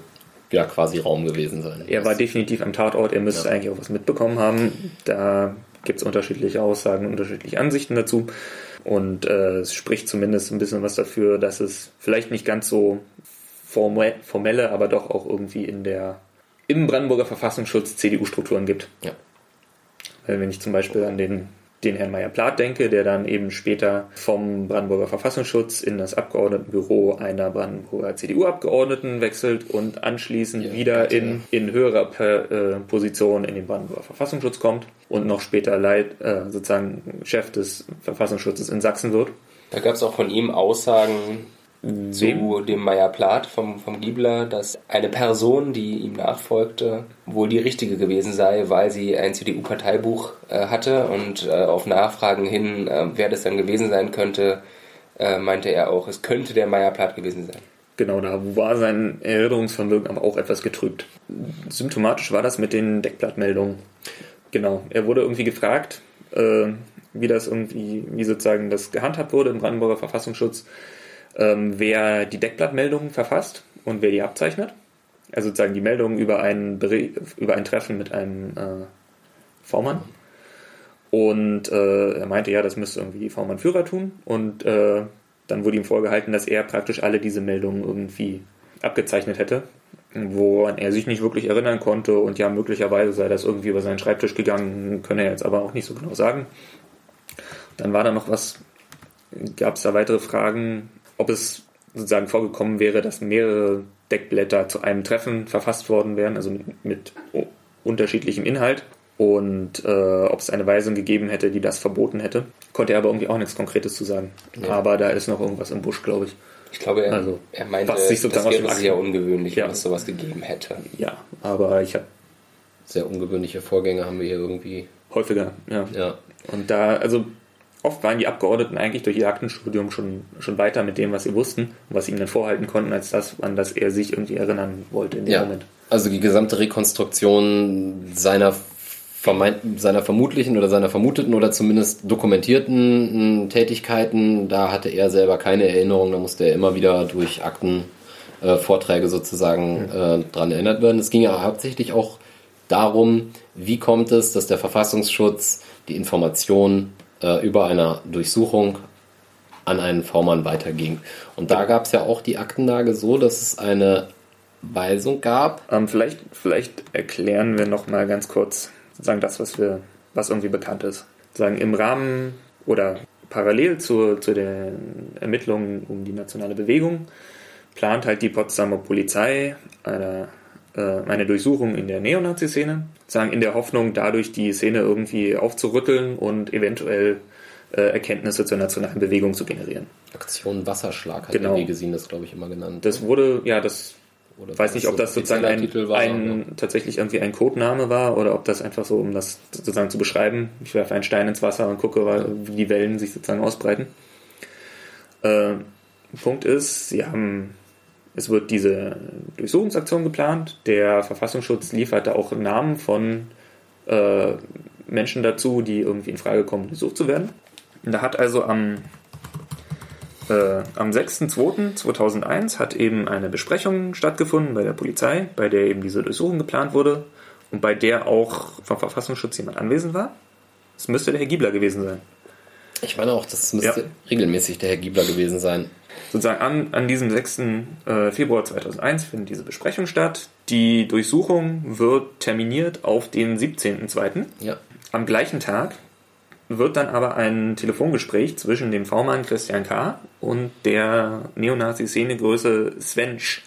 ja, quasi Raum gewesen sein. Er war definitiv am Tatort, er müsste Ja. eigentlich auch was mitbekommen haben. Da gibt es unterschiedliche Aussagen, unterschiedliche Ansichten dazu. Und äh, es spricht zumindest ein bisschen was dafür, dass es vielleicht nicht ganz so forme- formelle, aber doch auch irgendwie in der im Brandenburger Verfassungsschutz CDU-Strukturen gibt. Ja. Wenn ich zum Beispiel an den, den Herrn Meyer-Plath denke, der dann eben später vom Brandenburger Verfassungsschutz in das Abgeordnetenbüro einer Brandenburger CDU-Abgeordneten wechselt und anschließend Ja, wieder in, in höherer äh, Position in den Brandenburger Verfassungsschutz kommt und noch später Leit, äh, sozusagen Chef des Verfassungsschutzes in Sachsen wird. Da gab es auch von ihm Aussagen zu dem Meyer-Plath vom, vom Giebler, dass eine Person, die ihm nachfolgte, wohl die richtige gewesen sei, weil sie ein CDU-Parteibuch äh, hatte und äh, auf Nachfragen hin, äh, wer das dann gewesen sein könnte, äh, meinte er auch, es könnte der Meyer-Plath gewesen sein. Genau, da war sein Erinnerungsvermögen aber auch etwas getrübt. Symptomatisch war das mit den Deckblattmeldungen. Genau, er wurde irgendwie gefragt, äh, wie das irgendwie, wie sozusagen das gehandhabt wurde im Brandenburger Verfassungsschutz, ähm, wer die Deckblattmeldungen verfasst und wer die abzeichnet. Also sozusagen die Meldungen über ein, über ein Treffen mit einem äh, V-Mann. Und äh, er meinte, ja, das müsste irgendwie die V-Mann-Führer tun. Und äh, dann wurde ihm vorgehalten, dass er praktisch alle diese Meldungen irgendwie abgezeichnet hätte, woran er sich nicht wirklich erinnern konnte. Und ja, möglicherweise sei das irgendwie über seinen Schreibtisch gegangen, könne er jetzt aber auch nicht so genau sagen. Dann war da noch was, gab es da weitere Fragen, ob es sozusagen vorgekommen wäre, dass mehrere Deckblätter zu einem Treffen verfasst worden wären, also mit, mit unterschiedlichem Inhalt. Und äh, ob es eine Weisung gegeben hätte, die das verboten hätte. Konnte er aber irgendwie auch nichts Konkretes zu sagen. Ja. Aber da ist noch irgendwas im Busch, glaube ich. Ich glaube, er, Also, er meinte, was sich das wäre sehr ungewöhnlich, Ja. wenn es sowas gegeben hätte. Ja, aber ich habe Sehr ungewöhnliche Vorgänge haben wir hier irgendwie. häufiger, ja. Ja. Und da, also oft waren die Abgeordneten eigentlich durch ihr Aktenstudium schon, schon weiter mit dem, was sie wussten und was sie ihm dann vorhalten konnten, als das, an das er sich irgendwie erinnern wollte in dem Ja. Moment. Also die gesamte Rekonstruktion seiner seiner vermutlichen oder seiner vermuteten oder zumindest dokumentierten mh, Tätigkeiten, da hatte er selber keine Erinnerung, da musste er immer wieder durch Akten, äh, sozusagen äh, dran erinnert werden. Es ging ja hauptsächlich auch darum, wie kommt es, dass der Verfassungsschutz die Information äh, über einer Durchsuchung an einen V-Mann weiterging. Und da gab es ja auch die Aktenlage so, dass es eine Weisung gab, Ähm, vielleicht, vielleicht erklären wir noch mal ganz kurz sozusagen das, was wir, was irgendwie bekannt ist. Sagen im Rahmen oder parallel zu, zu den Ermittlungen um die nationale Bewegung plant halt die Potsdamer Polizei eine, äh, eine Durchsuchung in der Neonazi-Szene, sagen in der Hoffnung, dadurch die Szene irgendwie aufzurütteln und eventuell äh, Erkenntnisse zur nationalen Bewegung zu generieren. Aktion Wasserschlag hat Genau. der Wegesin das, glaube ich, immer genannt. Das wurde, ja, das Oder weiß nicht, ob das sozusagen ein, war, ein tatsächlich irgendwie ein Codename war oder ob das einfach so, um das sozusagen zu beschreiben. Ich werfe einen Stein ins Wasser und gucke, wie die Wellen sich sozusagen ausbreiten. Äh, Punkt ist, sie haben, es wird diese Durchsuchungsaktion geplant. Der Verfassungsschutz lieferte auch Namen von äh, Menschen dazu, die irgendwie in Frage kommen, gesucht zu werden. Und da hat also am äh, am 6.2.2001 hat eben eine Besprechung stattgefunden bei der Polizei, bei der eben diese Durchsuchung geplant wurde und bei der auch vom Verfassungsschutz jemand anwesend war. Es müsste der Herr Giebler gewesen sein. Ich meine auch, das müsste Ja. regelmäßig der Herr Giebler gewesen sein. Sozusagen an, an diesem 6. äh, Februar 2001 findet diese Besprechung statt. Die Durchsuchung wird terminiert auf den 17.02. Ja. Am gleichen Tag wird dann aber ein Telefongespräch zwischen dem V-Mann Christian K. und der Neonazi-Szenegröße Svensch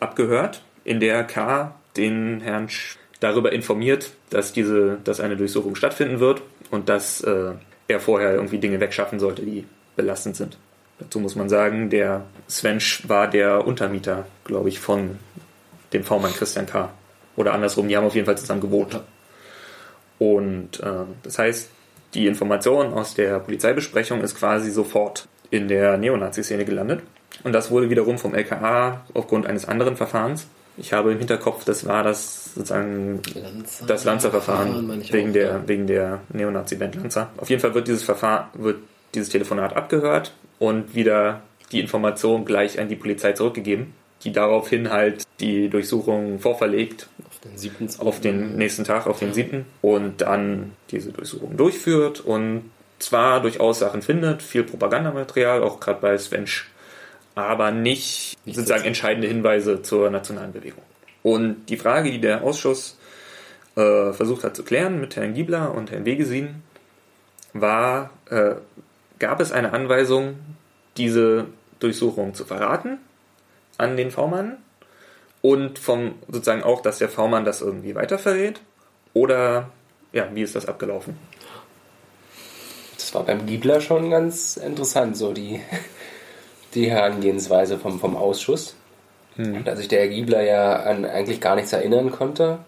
abgehört, in der K. den Herrn Sch darüber informiert, dass diese, dass eine Durchsuchung stattfinden wird und dass äh, er vorher irgendwie Dinge wegschaffen sollte, die belastend sind. Dazu muss man sagen, der Svensch war der Untermieter, glaube ich, von dem V-Mann Christian K. Oder andersrum, die haben auf jeden Fall zusammen gewohnt. Und äh, das heißt, die Information aus der Polizeibesprechung ist quasi sofort in der Neonazi-Szene gelandet. Und das wurde wiederum vom LKA aufgrund eines anderen Verfahrens. Ich habe im Hinterkopf, das war das sozusagen Lanza das ich wegen auch, der, ja. wegen der Neonazi-Band Lanza. Auf jeden Fall wird dieses Verfahren, wird dieses Telefonat abgehört und wieder die Information gleich an die Polizei zurückgegeben, die daraufhin halt die Durchsuchung vorverlegt Auf den 7. auf den nächsten Tag, auf den 7. und dann diese Durchsuchung durchführt und zwar durchaus Sachen findet, viel Propagandamaterial, auch gerade bei Svensch, aber nicht Nicht sozusagen entscheidende Hinweise zur nationalen Bewegung. Und die Frage, die der Ausschuss äh, versucht hat zu klären mit Herrn Giebler und Herrn Wegesin, war, äh, gab es eine Anweisung, diese Durchsuchung zu verraten an den V-Mann und vom sozusagen auch, dass der V-Mann das irgendwie weiterverrät? Oder ja, wie ist das abgelaufen? Das war beim Giebler schon ganz interessant, so die, [LAUGHS] die Herangehensweise vom, vom Ausschuss. Da sich der Herr Giebler ja an eigentlich gar nichts erinnern konnte,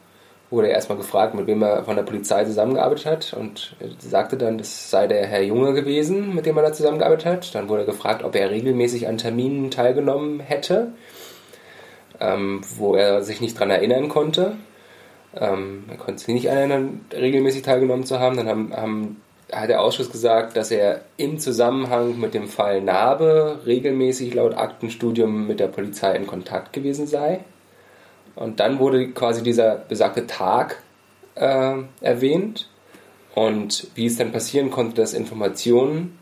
wurde er erstmal gefragt, mit wem er von der Polizei zusammengearbeitet hat und er sagte dann, das sei der Herr Junge gewesen, mit dem er da zusammengearbeitet hat. Dann wurde er gefragt, ob er regelmäßig an Terminen teilgenommen hätte, ähm, wo er sich nicht dran erinnern konnte. Ähm, er konnte sich nicht erinnern, regelmäßig teilgenommen zu haben. Dann haben, haben, hat der Ausschuss gesagt, dass er im Zusammenhang mit dem Fall Narbe regelmäßig laut Aktenstudium mit der Polizei in Kontakt gewesen sei. Und dann wurde quasi dieser besagte Tag äh, erwähnt. Und wie es dann passieren konnte, dass Informationen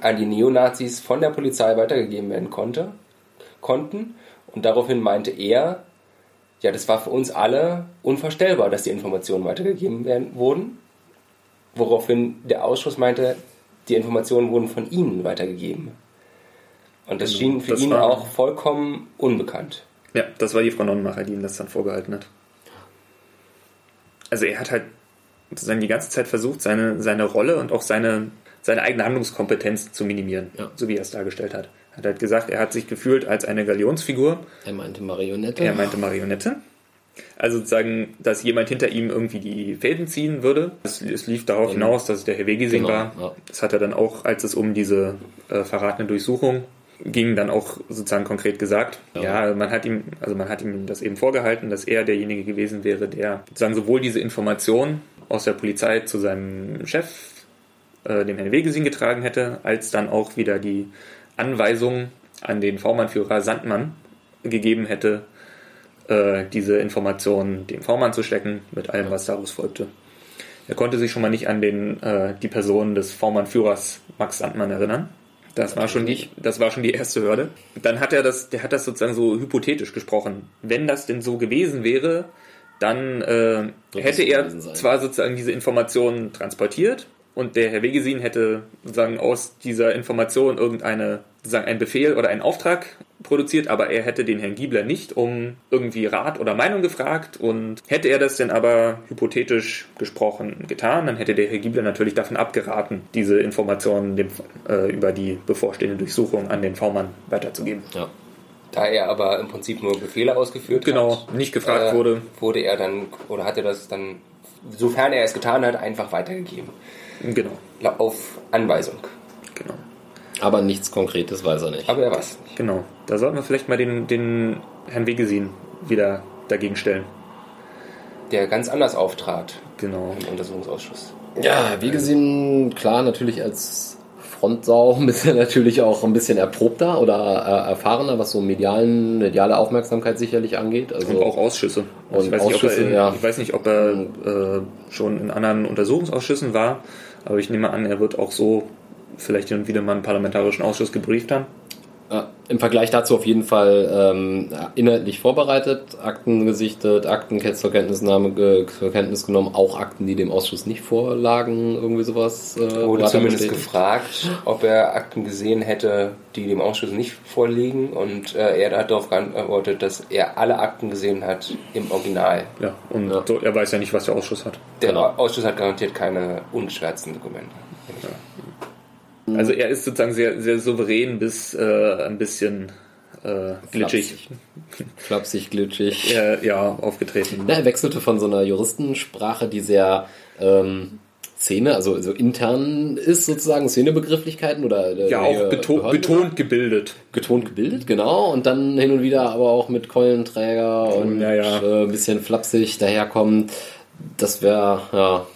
an die Neonazis von der Polizei weitergegeben werden konnte, konnten. Und daraufhin meinte er, ja, das war für uns alle unvorstellbar, dass die Informationen weitergegeben werden, wurden. Woraufhin der Ausschuss meinte, die Informationen wurden von Ihnen weitergegeben. Und das Genau, schien für das ihn auch vollkommen unbekannt. Ja, das war die Frau Nonnenmacher, die ihm das dann vorgehalten hat. Also er hat halt sozusagen die ganze Zeit versucht, seine, seine Rolle und auch seine, seine eigene Handlungskompetenz zu minimieren, Ja. so wie er es dargestellt hat. Er hat halt gesagt, er hat sich gefühlt als eine Galionsfigur, Er meinte Marionette. er meinte Marionette. Also sozusagen, dass jemand hinter ihm irgendwie die Fäden ziehen würde. Es, es lief darauf Mhm. hinaus, dass es der Herr Wegesing Genau, war. ja. Das hat er dann auch, als es um diese äh, verratene Durchsuchung ging, dann auch sozusagen konkret gesagt. Ja. Ja, man hat ihm, also man hat ihm das eben vorgehalten, dass er derjenige gewesen wäre, der sozusagen sowohl diese Information aus der Polizei zu seinem Chef, äh, dem Herrn Wegesing, getragen hätte, als dann auch wieder die Anweisung an den V-Mann-Führer Sandmann gegeben hätte, äh, diese Informationen dem V-Mann zu stecken, mit allem, was daraus folgte. Er konnte sich schon mal nicht an den, äh, die Person des V-Mann-Führers Max Sandmann erinnern. Das war, schon die, das war schon die erste Hürde. Dann hat er das, der hat das sozusagen so hypothetisch gesprochen. Wenn das denn so gewesen wäre, dann äh, hätte er zwar sozusagen diese Informationen transportiert und der Herr Wegesin hätte sozusagen aus dieser Information irgendeine, sozusagen einen Befehl oder einen Auftrag produziert, aber er hätte den Herrn Giebler nicht um irgendwie Rat oder Meinung gefragt und hätte er das denn aber hypothetisch gesprochen getan, dann hätte der Herr Giebler natürlich davon abgeraten, diese Informationen dem, äh, über die bevorstehende Durchsuchung an den V-Mann weiterzugeben. Ja. Da er aber im Prinzip nur Befehle ausgeführt Genau, hat, nicht gefragt äh, wurde. wurde er dann, oder hat er das dann, sofern er es getan hat, einfach weitergegeben. Genau, Auf Anweisung. genau. Aber nichts Konkretes weiß er nicht. Aber er weiß nicht. Genau, da sollten wir vielleicht mal den, den Herrn Wegesin wieder dagegen stellen. Der ganz anders auftrat Genau. im Untersuchungsausschuss. Ja, wie gesehen, klar, natürlich als Frontsau [LAUGHS] ein bisschen natürlich auch ein bisschen erprobter oder erfahrener, was so medialen, mediale Aufmerksamkeit sicherlich angeht. Also Und auch Ausschüsse. Und ich, weiß nicht, ob Ausschüsse, er in, ja. ich weiß nicht, ob er äh, schon in anderen Untersuchungsausschüssen war, aber ich nehme an, er wird auch so vielleicht hin und wieder mal einen parlamentarischen Ausschuss gebrieft haben. Im Vergleich dazu auf jeden Fall ähm, inhaltlich vorbereitet, Akten gesichtet, Akten zur Kenntnisnahme ge zur Kenntnis genommen, auch Akten, die dem Ausschuss nicht vorlagen, irgendwie sowas. Äh, Wurde zumindest bestätigt. gefragt, ob er Akten gesehen hätte, die dem Ausschuss nicht vorliegen und äh, er hat darauf geantwortet, dass er alle Akten gesehen hat im Original. Ja, und ja. So, er weiß ja nicht, was der Ausschuss hat. Der genau. Ausschuss hat garantiert keine ungeschwärzten Dokumente. Ja. Mhm. Also er ist sozusagen sehr, sehr souverän bis äh, ein bisschen äh, glitschig. Flapsig, glitschig. Ja, ja, aufgetreten. Ja, er wechselte von so einer Juristensprache, die sehr ähm, Szene, also, also intern ist sozusagen Szenebegrifflichkeiten oder ja auch beto betont gebildet. Betont gebildet, genau. Und dann hin und wieder aber auch mit Keulenträger und ja, ja. Äh, ein bisschen flapsig daherkommen. Das wäre ja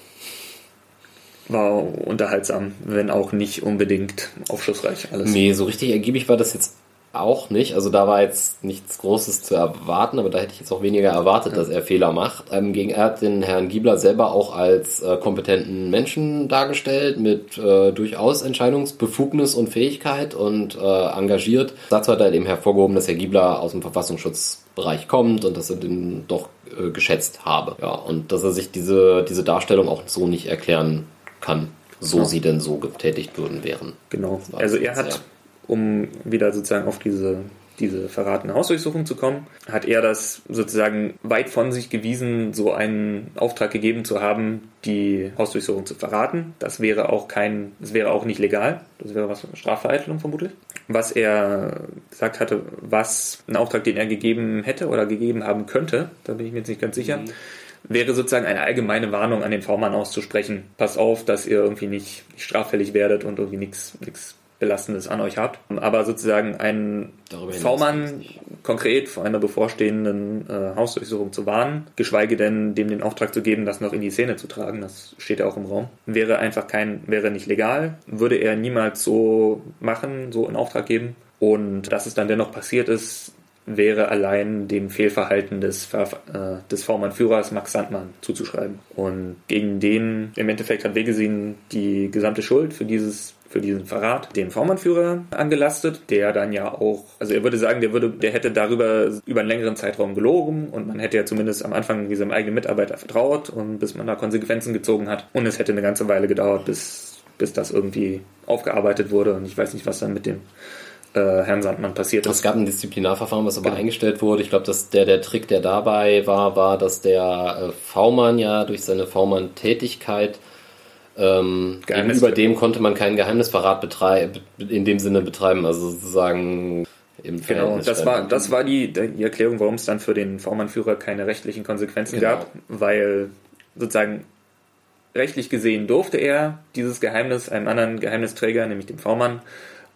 war unterhaltsam, wenn auch nicht unbedingt aufschlussreich alles. Nee, so richtig ergiebig war das jetzt auch nicht. Also da war jetzt nichts Großes zu erwarten, aber da hätte ich jetzt auch weniger erwartet, ja. dass er Fehler macht. Ähm, gegen er hat den Herrn Giebler selber auch als äh, kompetenten Menschen dargestellt, mit äh, durchaus Entscheidungsbefugnis und Fähigkeit und äh, engagiert. Dazu hat er eben hervorgehoben, dass Herr Giebler aus dem Verfassungsschutzbereich kommt und dass er den doch äh, geschätzt habe. Ja, und dass er sich diese, diese Darstellung auch so nicht erklären kann, so genau. sie denn so getätigt würden wären. Genau. Also er hat, um wieder sozusagen auf diese diese verratene Hausdurchsuchung zu kommen, hat er das sozusagen weit von sich gewiesen, so einen Auftrag gegeben zu haben, die Hausdurchsuchung zu verraten. Das wäre auch kein, das wäre auch nicht legal. Das wäre was Strafvereitelung vermutlich. Was er gesagt hatte, was ein Auftrag, den er gegeben hätte oder gegeben haben könnte, da bin ich mir jetzt nicht ganz sicher. Mhm wäre sozusagen eine allgemeine Warnung an den V-Mann auszusprechen. Pass auf, dass ihr irgendwie nicht, nicht straffällig werdet und irgendwie nichts Belastendes an euch habt. Aber sozusagen einen V-Mann konkret vor einer bevorstehenden äh, Hausdurchsuchung zu warnen, geschweige denn dem den Auftrag zu geben, das noch in die Szene zu tragen, das steht ja auch im Raum, wäre einfach kein, wäre nicht legal, würde er niemals so machen, so in Auftrag geben. Und dass es dann dennoch passiert ist, wäre allein dem Fehlverhalten des, äh, des V-Mann-Führers Max Sandmann zuzuschreiben. Und gegen den im Endeffekt hat Wegesin die gesamte Schuld für dieses für diesen Verrat den V-Mann-Führer angelastet, der dann ja auch, also er würde sagen, der würde, der hätte darüber über einen längeren Zeitraum gelogen und man hätte ja zumindest am Anfang diesem eigenen Mitarbeiter vertraut und bis man da Konsequenzen gezogen hat. Und es hätte eine ganze Weile gedauert, bis, bis das irgendwie aufgearbeitet wurde und ich weiß nicht, was dann mit dem äh, Herrn Sandmann passiert ist. Es gab ein Disziplinarverfahren, was aber genau. eingestellt wurde. Ich glaube, dass der, der Trick, der dabei war, war, dass der äh, V-Mann ja durch seine V-Mann-Tätigkeit ähm, gegenüber dem konnte man keinen Geheimnisverrat betreiben, in dem Sinne betreiben, also sozusagen im Genau, das war, das war die, die Erklärung, warum es dann für den V-Mann-Führer keine rechtlichen Konsequenzen genau. gab, weil sozusagen rechtlich gesehen durfte er dieses Geheimnis einem anderen Geheimnisträger, nämlich dem V-Mann,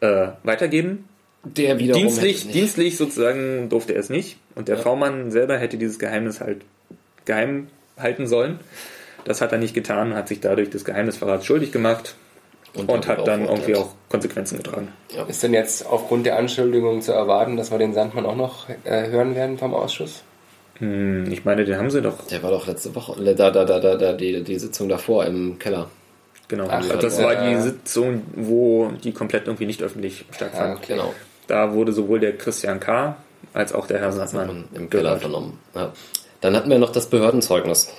äh, weitergeben. Der wiederum dienstlich, dienstlich sozusagen durfte er es nicht. Und der ja. V-Mann selber hätte dieses Geheimnis halt geheim halten sollen. Das hat er nicht getan, hat sich dadurch des Geheimnisverrats schuldig gemacht und, und hat dann irgendwie auch Konsequenzen getragen. Ja. Ist denn jetzt aufgrund der Anschuldigungen zu erwarten, dass wir den Sandmann auch noch äh, hören werden vom Ausschuss? Hm, ich meine, den haben sie doch. Der war doch letzte Woche, da, da, da, da, die, die Sitzung davor im Keller. Genau, Ach, also das war die Sitzung, wo die komplett irgendwie nicht öffentlich stattfand. Ah, okay. Genau. Da wurde sowohl der Christian K. als auch der Herr Sattmann im Keller vernommen. Ja. Dann hatten wir noch das Behördenzeugnis.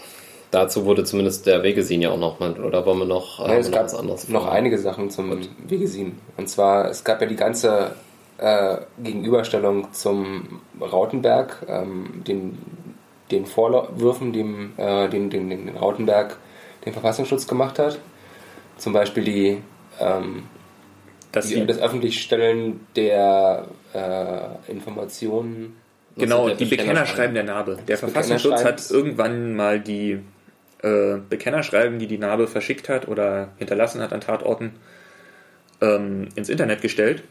Dazu wurde zumindest der Wegesin ja auch noch mal, oder wollen wir noch, ja, es noch gab was anderes? Noch fragen? einige Sachen zum Gut. Wegesin. Und zwar, es gab ja die ganze äh, Gegenüberstellung zum Rautenberg, ähm, den, den Vorwürfen, dem, äh, den, den, den Rautenberg den Verfassungsschutz gemacht hat. Zum Beispiel die, ähm, das, die, das Öffentlichstellen der äh, Informationen. Genau, die Bekennerschreiben der Narbe. Der Verfassungsschutz hat irgendwann mal die äh, Bekennerschreiben, die die Narbe verschickt hat oder hinterlassen hat an Tatorten, ähm, ins Internet gestellt,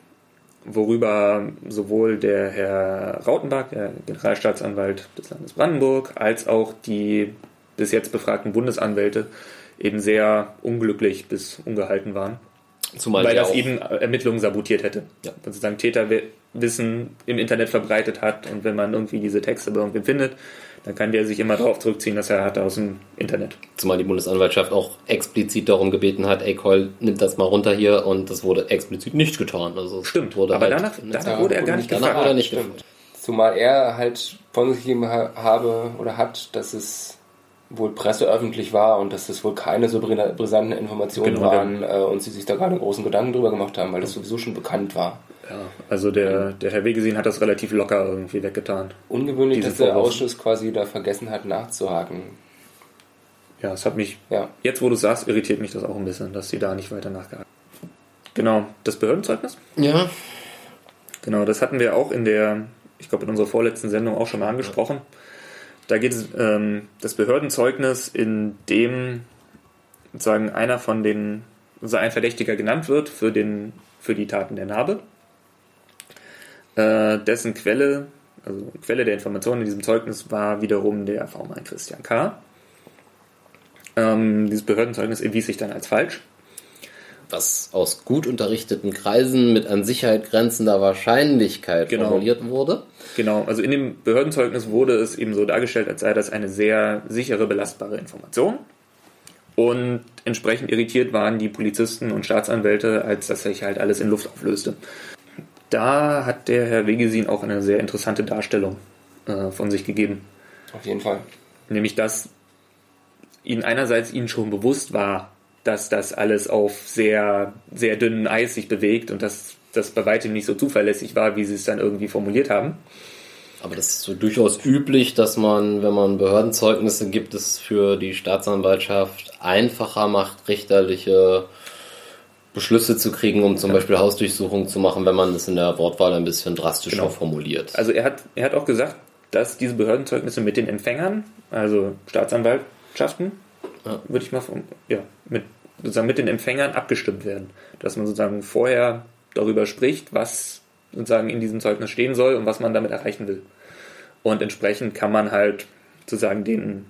worüber sowohl der Herr Rautenbach, der Generalstaatsanwalt des Landes Brandenburg, als auch die bis jetzt befragten Bundesanwälte eben sehr unglücklich bis ungehalten waren. Zumal weil das eben Ermittlungen sabotiert hätte. Ja. Sozusagen Täterwissen im Internet verbreitet hat und wenn man irgendwie diese Texte bei irgendwem findet, dann kann der sich immer darauf zurückziehen, dass er hatte aus dem Internet. Zumal die Bundesanwaltschaft auch explizit darum gebeten hat, ey Keul, nimm das mal runter hier und das wurde explizit nicht getan. Also Stimmt, wurde aber halt, danach, danach wurde er gar nicht danach gefragt. wurde er nicht gefragt. Zumal er halt von sich gegeben ha- habe oder hat, dass es wohl presseöffentlich war und dass es wohl keine so bri- brisanten Informationen Genau, waren äh, und sie sich da gerade großen Gedanken drüber gemacht haben, weil das sowieso schon bekannt war. Ja, also der, der Herr Wegesinn hat das relativ locker irgendwie weggetan. Ungewöhnlich, dass der Vorwurf. Ausschuss quasi da vergessen hat nachzuhaken. Ja, es hat mich, Ja, jetzt wo du sagst, irritiert mich das auch ein bisschen, dass sie da nicht weiter nachgehakt haben. Genau, das Behördenzeugnis? Ja, Genau, das hatten wir auch in der, ich glaube, in unserer vorletzten Sendung auch schon mal angesprochen. Da geht es ähm, das Behördenzeugnis, in dem sozusagen einer von den, also ein Verdächtiger genannt wird für, den, für die Taten der Narbe. Äh, dessen Quelle, also Quelle der Informationen in diesem Zeugnis war wiederum der V-Mann Christian K. Ähm, dieses Behördenzeugnis erwies sich dann als falsch. Was aus gut unterrichteten Kreisen mit an Sicherheit grenzender Wahrscheinlichkeit Genau. formuliert wurde. Genau, also in dem Behördenzeugnis wurde es eben so dargestellt, als sei das eine sehr sichere, belastbare Information. Und entsprechend irritiert waren die Polizisten und Staatsanwälte, als das sich halt alles in Luft auflöste. Da hat der Herr Wegesin auch eine sehr interessante Darstellung äh, von sich gegeben. auf jeden Fall. Nämlich, dass ihnen einerseits ihnen schon bewusst war, dass das alles auf sehr, sehr dünnen Eis sich bewegt und dass das bei weitem nicht so zuverlässig war, wie sie es dann irgendwie formuliert haben. Aber das ist so durchaus üblich, dass man, wenn man Behördenzeugnisse gibt, es für die Staatsanwaltschaft einfacher macht, richterliche Beschlüsse zu kriegen, um zum Beispiel Hausdurchsuchungen zu machen, wenn man das in der Wortwahl ein bisschen drastischer Genau. formuliert. Also er hat, er hat auch gesagt, dass diese Behördenzeugnisse mit den Empfängern, also Staatsanwaltschaften, Ja. Würde ich mal von, ja, mit, sozusagen mit den Empfängern abgestimmt werden. Dass man sozusagen vorher darüber spricht, was sozusagen in diesem Zeugnis stehen soll und was man damit erreichen will. Und entsprechend kann man halt sozusagen den,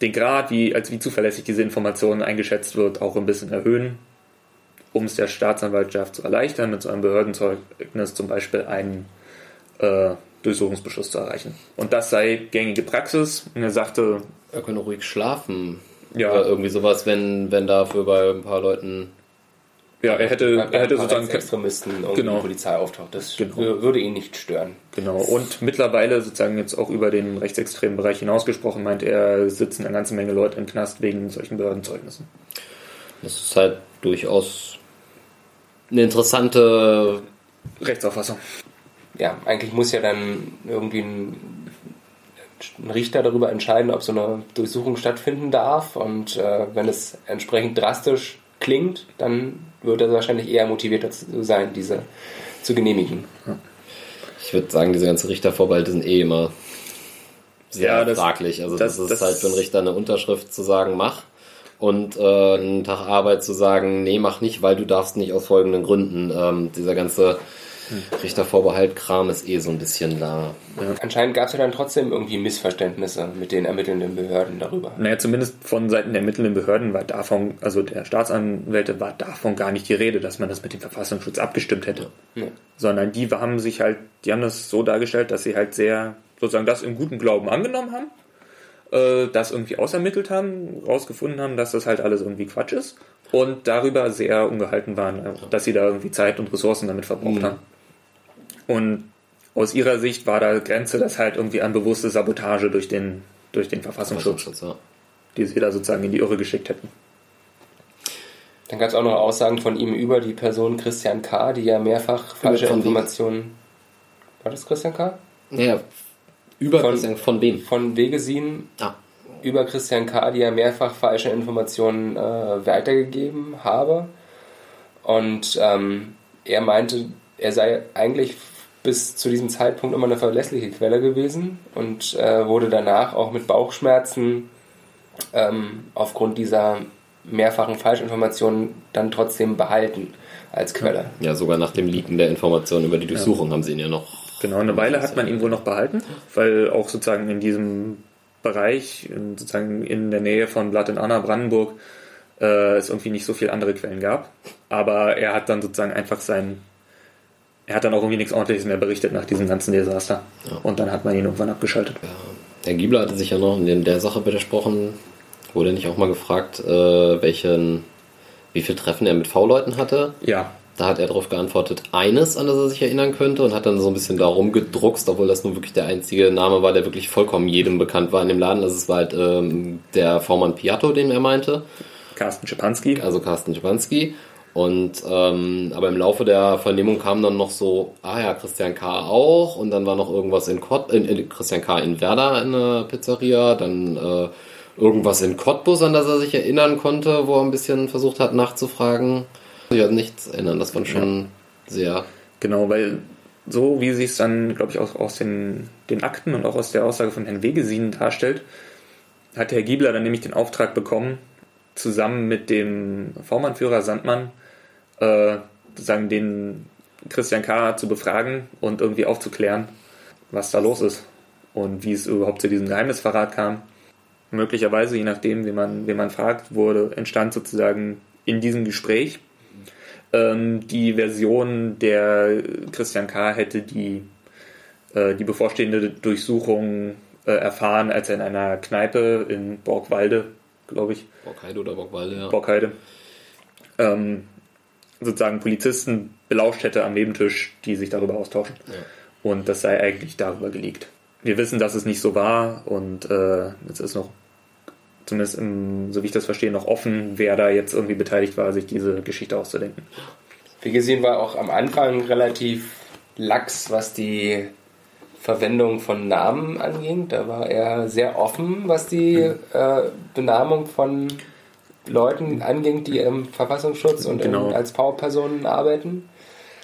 den Grad, wie, als wie zuverlässig diese Information eingeschätzt wird, auch ein bisschen erhöhen, um es der Staatsanwaltschaft zu erleichtern, mit so einem Behördenzeugnis zum Beispiel einen äh, Durchsuchungsbeschluss zu erreichen. Und das sei gängige Praxis. Und er sagte, Er könne ruhig schlafen. Ja. Oder irgendwie sowas, wenn, wenn dafür bei ein paar Leuten. ja, er hätte, er hätte sozusagen Extremisten irgendwie Genau. die Polizei auftaucht. Das Genau. wür- würde ihn nicht stören. Genau, und mittlerweile sozusagen jetzt auch über den rechtsextremen Bereich hinausgesprochen, meint er, sitzen eine ganze Menge Leute im Knast wegen solchen Behördenzeugnissen. Das ist halt durchaus eine interessante. Rechtsauffassung. Ja, eigentlich muss ja dann irgendwie ein, ein Richter darüber entscheiden, ob so eine Durchsuchung stattfinden darf. Und äh, wenn es entsprechend drastisch klingt, dann wird er wahrscheinlich eher motiviert dazu sein, diese zu genehmigen. Ich würde sagen, diese ganzen Richtervorbehalte sind eh immer sehr Ja, das- fraglich. Also das, das- ist das- halt für einen Richter eine Unterschrift zu sagen, mach. Und äh, einen Tag Arbeit zu sagen, nee, mach nicht, weil du darfst nicht aus folgenden Gründen. Ähm, dieser ganze Richtervorbehalt-Kram ist eh so ein bisschen da. Anscheinend gab es ja dann trotzdem irgendwie Missverständnisse mit den ermittelnden Behörden darüber. Naja, zumindest von Seiten der ermittelnden Behörden war davon, also der Staatsanwälte war davon gar nicht die Rede, dass man das mit dem Verfassungsschutz abgestimmt hätte. Ja. Sondern die haben sich halt, die haben das so dargestellt, dass sie halt sehr, sozusagen das im guten Glauben angenommen haben, äh, das irgendwie ausermittelt haben, rausgefunden haben, dass das halt alles irgendwie Quatsch ist und darüber sehr ungehalten waren, äh, dass sie da irgendwie Zeit und Ressourcen damit verbraucht haben. Und aus ihrer Sicht war da Grenze das halt irgendwie an bewusste Sabotage durch den, durch den Verfassungsschutz, Ja. die sie da sozusagen in die Irre geschickt hätten. Dann gab es auch noch Aussagen von ihm über die Person Christian K., die ja mehrfach falsche? Informationen. War das Christian K.? ja. Über Von- von, von wem? Von Wegesin Ah, über Christian K., die ja mehrfach falsche Informationen äh, weitergegeben habe. Und ähm, er meinte, er sei eigentlich bis zu diesem Zeitpunkt immer eine verlässliche Quelle gewesen und äh, wurde danach auch mit Bauchschmerzen ähm, aufgrund dieser mehrfachen Falschinformationen dann trotzdem behalten als Quelle. ja, sogar nach dem Leaken der Informationen über die Durchsuchung haben sie ihn ja noch. Genau, eine Weile hat man ihn wohl noch behalten, weil auch sozusagen in diesem Bereich, in, sozusagen in der Nähe von Blatt und Anna, Brandenburg, äh, es irgendwie nicht so viele andere Quellen gab. Aber er hat dann sozusagen einfach sein, er hat dann auch irgendwie nichts ordentliches mehr berichtet nach diesem ganzen Desaster. Ja. Und dann hat man ihn irgendwann abgeschaltet. Ja, Herr Giebler hatte sich ja noch in der Sache widersprochen. Wurde nicht auch mal gefragt, äh, welchen, wie viele Treffen er mit V-Leuten hatte? Ja. Da hat er darauf geantwortet, eines, an das er sich erinnern könnte und hat dann so ein bisschen darum gedruckst, obwohl das nur wirklich der einzige Name war, der wirklich vollkommen jedem bekannt war in dem Laden. Es war halt ähm, der V-Mann Piatto, den er meinte. Carsten Schipanski. Also Carsten Schipanski. Und ähm, aber im Laufe der Vernehmung kam dann noch so, ah ja, Christian K. auch und dann war noch irgendwas in, Kott, in, in Christian K. in Werder in der Pizzeria, dann äh, irgendwas in Cottbus, an das er sich erinnern konnte, wo er ein bisschen versucht hat nachzufragen. Ich hatte nichts erinnern, das war schon ja. sehr. Genau, weil so wie sie es dann, glaube ich, auch aus den, den Akten und auch aus der Aussage von Herrn Wegesien darstellt, hat Herr Giebler dann nämlich den Auftrag bekommen, zusammen mit dem V-Mann-Führer Sandmann äh, sozusagen den Christian K. zu befragen und irgendwie aufzuklären, was da los ist und wie es überhaupt zu diesem Geheimnisverrat kam. Möglicherweise, je nachdem, wie man, wie man fragt, wurde, entstand sozusagen in diesem Gespräch ähm, die Version, der Christian K. hätte die, äh, die bevorstehende Durchsuchung äh, erfahren, als er in einer Kneipe in Borgwalde, glaube ich. Borgheide oder Borgwalde, ja. Borgheide. Ähm, sozusagen Polizisten belauscht hätte am Nebentisch, die sich darüber austauschen. Ja. Und das sei eigentlich darüber gelegt. Wir wissen, dass es nicht so war und äh, es ist noch, zumindest im, so wie ich das verstehe, noch offen, wer da jetzt irgendwie beteiligt war, sich diese Geschichte auszudenken. Wie gesehen war auch am Anfang relativ lax, was die Verwendung von Namen anging. Da war er sehr offen, was die mhm. äh, Benamung von Leuten anging, die im Verfassungsschutz und genau. als Powerpersonen arbeiten?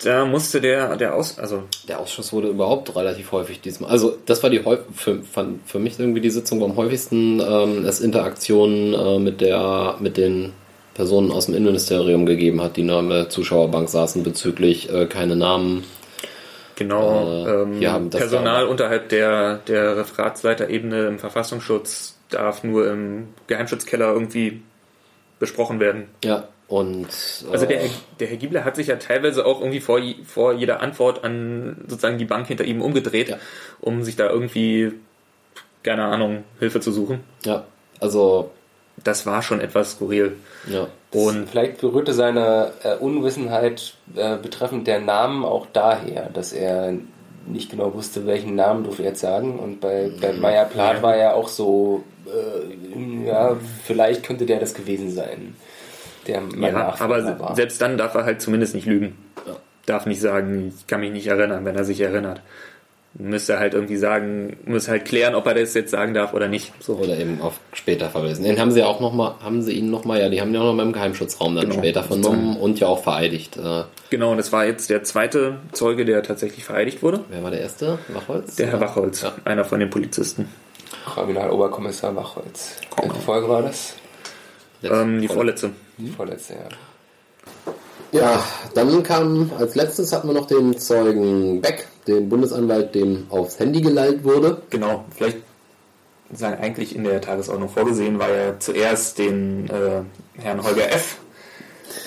Da musste der, der Aus, also der Ausschuss wurde überhaupt relativ häufig diesmal. Also das war die für, für mich irgendwie die Sitzung, wo am häufigsten ähm, es Interaktionen äh, mit der mit den Personen aus dem Innenministerium gegeben hat, die in der Zuschauerbank saßen bezüglich äh, keine Namen. Genau, äh, ähm, Personal unterhalb der, der Referatsleiterebene im Verfassungsschutz darf nur im Geheimschutzkeller irgendwie besprochen werden. Ja, und. Äh, also der, der Herr Giebler hat sich ja teilweise auch irgendwie vor, vor jeder Antwort an sozusagen die Bank hinter ihm umgedreht, ja. um sich da irgendwie, keine Ahnung, Hilfe zu suchen. Ja, also. Das war schon etwas skurril. Ja. Und vielleicht berührte seine äh, Unwissenheit äh, betreffend der Namen auch daher, dass er nicht genau wusste, welchen Namen durfte er jetzt sagen. Und bei, bei mhm. Meyer Plath war er auch so, äh, ja, vielleicht könnte der das gewesen sein. Der ja, aber war. selbst dann darf er halt zumindest nicht lügen. Ja. Darf nicht sagen, ich kann mich nicht erinnern, wenn er sich erinnert. Müsste halt irgendwie sagen, muss halt klären, ob er das jetzt sagen darf oder nicht. So. Oder eben auf später verweisen. Den haben sie auch noch mal, haben sie ihn noch mal, ja, die haben ja auch noch mal im Geheimschutzraum dann genau, später vernommen und ja auch vereidigt. Äh. Genau, und das war jetzt der zweite Zeuge, der tatsächlich vereidigt wurde. Wer war der erste? Wachholz? Der Herr Wachholz, ja. einer von den Polizisten. Kriminaloberkommissar Wachholz. Welche Folge war das? Ähm, die vorletzte. Die vorletzte, ja. Ja, dann kam als letztes hatten wir noch den Zeugen Beck, den Bundesanwalt, dem aufs Handy geleitet wurde. Genau, vielleicht sagen eigentlich in der Tagesordnung vorgesehen, war ja zuerst den äh, Herrn Holger F.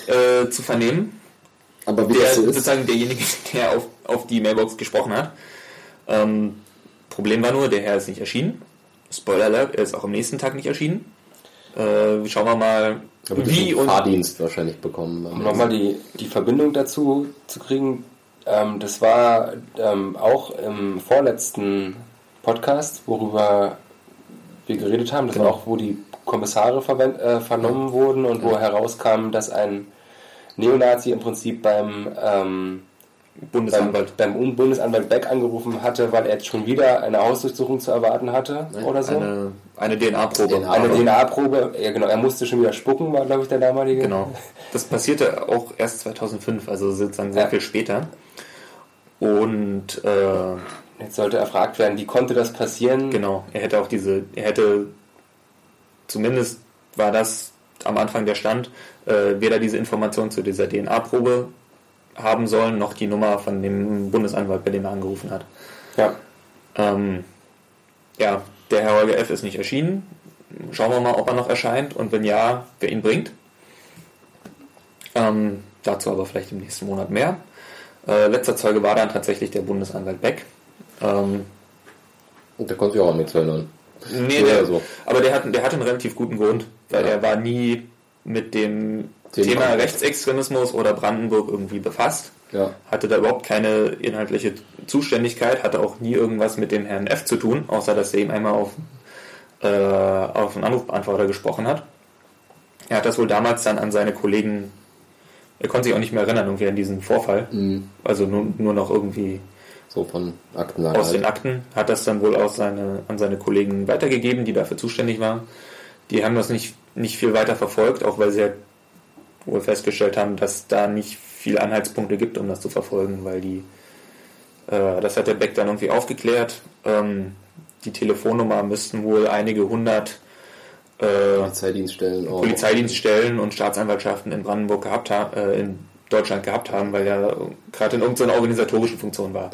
Äh, zu vernehmen. Aber wie der, das so ist? sozusagen derjenige, [LAUGHS] der auf, auf die Mailbox gesprochen hat. Ähm, Problem war nur, der Herr ist nicht erschienen. Spoiler alert, er ist auch am nächsten Tag nicht erschienen. Äh, schauen wir mal, Aber wie und Fahrdienst wahrscheinlich bekommen. Um nochmal die, die Verbindung dazu zu kriegen, ähm, das war ähm, auch im vorletzten Podcast, worüber wir geredet haben. Das genau. war auch, wo die Kommissare äh, vernommen ja. wurden und ja. wo herauskam, dass ein Neonazi im Prinzip beim ähm, Bundesanwalt. Beim, beim, Bundesanwalt Beck angerufen hatte, weil er jetzt schon wieder eine Hausdurchsuchung zu erwarten hatte Nein, oder so. Eine, eine DNA-Probe. DNA eine DNA-Probe, ja genau, er musste schon wieder spucken, war glaube ich der damalige. Genau. Das passierte auch erst 2005, also sozusagen sehr ja. viel später. Und äh, jetzt sollte erfragt werden, wie konnte das passieren? Genau, er hätte auch diese, er hätte zumindest war das am Anfang der Stand, äh, weder diese Information zu dieser DNA-Probe haben sollen, noch die Nummer von dem Bundesanwalt, bei dem er angerufen hat. Ja. Ähm, ja, der Herr Holger F. ist nicht erschienen. Schauen wir mal, ob er noch erscheint und wenn ja, wer ihn bringt. Ähm, dazu aber vielleicht im nächsten Monat mehr. Äh, letzter Zeuge war dann tatsächlich der Bundesanwalt Beck. Ähm, und der konnte sich auch erinnern. Nee, der, so. aber der hat, der hatte einen relativ guten Grund, weil Ja. er war nie mit dem Thema Thema. Rechtsextremismus oder Brandenburg irgendwie befasst. Ja. Hatte da überhaupt keine inhaltliche Zuständigkeit, hatte auch nie irgendwas mit dem Herrn F. zu tun, außer dass er ihm einmal auf, äh, auf einen Anrufbeantworter gesprochen hat. Er hat das wohl damals dann an seine Kollegen, er konnte sich auch nicht mehr erinnern, irgendwie an diesen Vorfall. Mhm. Also nur, nur noch irgendwie So von Akten aus den Akten, hat das dann wohl auch seine, an seine Kollegen weitergegeben, die dafür zuständig waren. Die haben das nicht, nicht viel weiter verfolgt, auch weil sie ja wohl festgestellt haben, dass da nicht viele Anhaltspunkte gibt, um das zu verfolgen, weil die, äh, das hat der Beck dann irgendwie aufgeklärt. Ähm, die Telefonnummer müssten wohl einige hundert äh, Polizeidienststellen auch. Polizeidienststellen und Staatsanwaltschaften in Brandenburg gehabt haben, äh, in Deutschland gehabt haben, weil er gerade in irgendeiner organisatorischen Funktion war.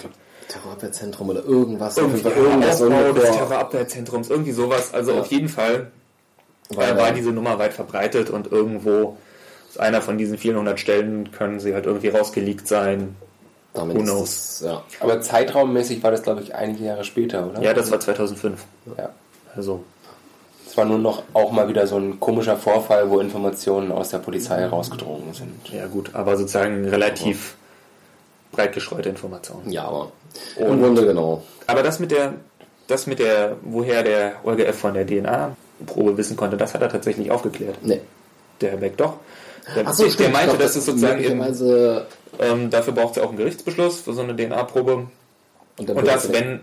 Terrorabwehrzentrum oder irgendwas. Irgendwie irgendwas Aufbau des irgendwo- Terrorabwehrzentrums, irgendwie sowas. Also Ja. auf jeden Fall Weil, äh, war diese Nummer weit verbreitet und irgendwo aus einer von diesen vielen hundert Stellen können sie halt irgendwie rausgeleakt sein. damit who ist knows? das, ja. Aber zeitraummäßig war das, glaube ich, einige Jahre später, oder? Ja, das war 2005. Ja. Also Es war nur noch auch mal wieder so ein komischer Vorfall, wo Informationen aus der Polizei rausgedrungen sind. ja gut, aber sozusagen relativ breit gestreute Informationen. ja, aber Und- im Grunde genau. Aber das mit der, das mit der, woher der Holger F. von der DNA-Probe wissen konnte, das hat er tatsächlich aufgeklärt. Nee. Der Herr Beck doch. Der, Achso, der stimmt. meinte, ich glaub, das ist sozusagen eben, ähm, dafür braucht es ja auch einen Gerichtsbeschluss für so eine DNA-Probe. und, Und wird das, es- wenn,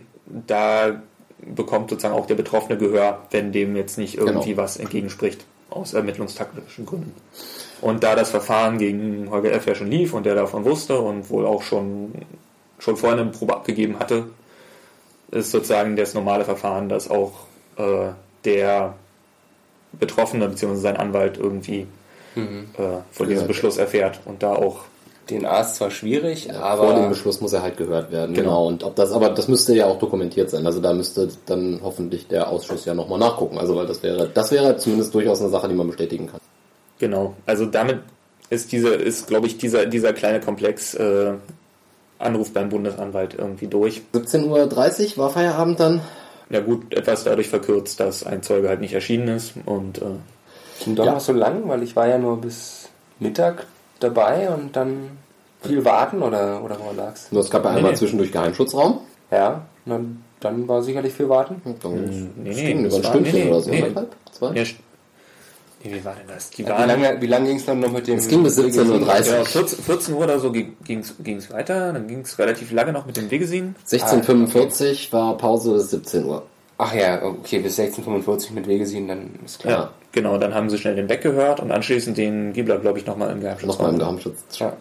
da bekommt sozusagen auch der Betroffene Gehör, wenn dem jetzt nicht irgendwie Genau. was entgegenspricht, aus ermittlungstaktischen Gründen. Und da das Verfahren gegen Holger F. ja schon lief und der davon wusste und wohl auch schon, schon vorher eine Probe abgegeben hatte, ist sozusagen das normale Verfahren, dass auch äh, der Betroffene bzw. sein Anwalt irgendwie äh, von diesem. Beschluss erfährt und da auch DNA ist zwar schwierig, Ja, vor dem aber Beschluss muss er halt gehört werden. Genau. Genau. Und ob das, aber das müsste ja auch dokumentiert sein. Also da müsste dann hoffentlich der Ausschuss ja nochmal nachgucken. Also weil das wäre, das wäre zumindest durchaus eine Sache, die man bestätigen kann. Genau, also damit ist diese, ist, glaube ich, dieser, dieser kleine Komplex äh, Anruf beim Bundesanwalt irgendwie durch. 17.30 Uhr war Feierabend dann. Ja gut, etwas dadurch verkürzt, dass ein Zeuge halt nicht erschienen ist und äh, ging doch Ja. noch so lang, weil ich war ja nur bis Mittag dabei und dann viel warten oder, oder woran lag's? Nur es gab ja Nee, einmal nee. zwischendurch Geheimschutzraum. Ja, dann, dann war sicherlich viel warten. Und Dann nee, es nee, ging das über ein Stündchen nee, nee, oder so. nee. anderthalb, Zwei? ja, nee, wie war denn das? Die Wie waren, lange, wie lange ging es dann noch mit dem... Es ging bis 17.30 ja, 14, 14 Uhr oder so ging es weiter, dann ging es relativ lange noch mit dem Wegesin. 16.45 war Pause bis 17 Uhr. Ach ja, okay, bis 16.45 mit Wegesehen, dann ist klar. Ja, genau, dann haben sie schnell den weggehört und anschließend den Giebler, glaube ich, nochmal im Geheimschutz. Nochmal im Geheimschutz. Ja.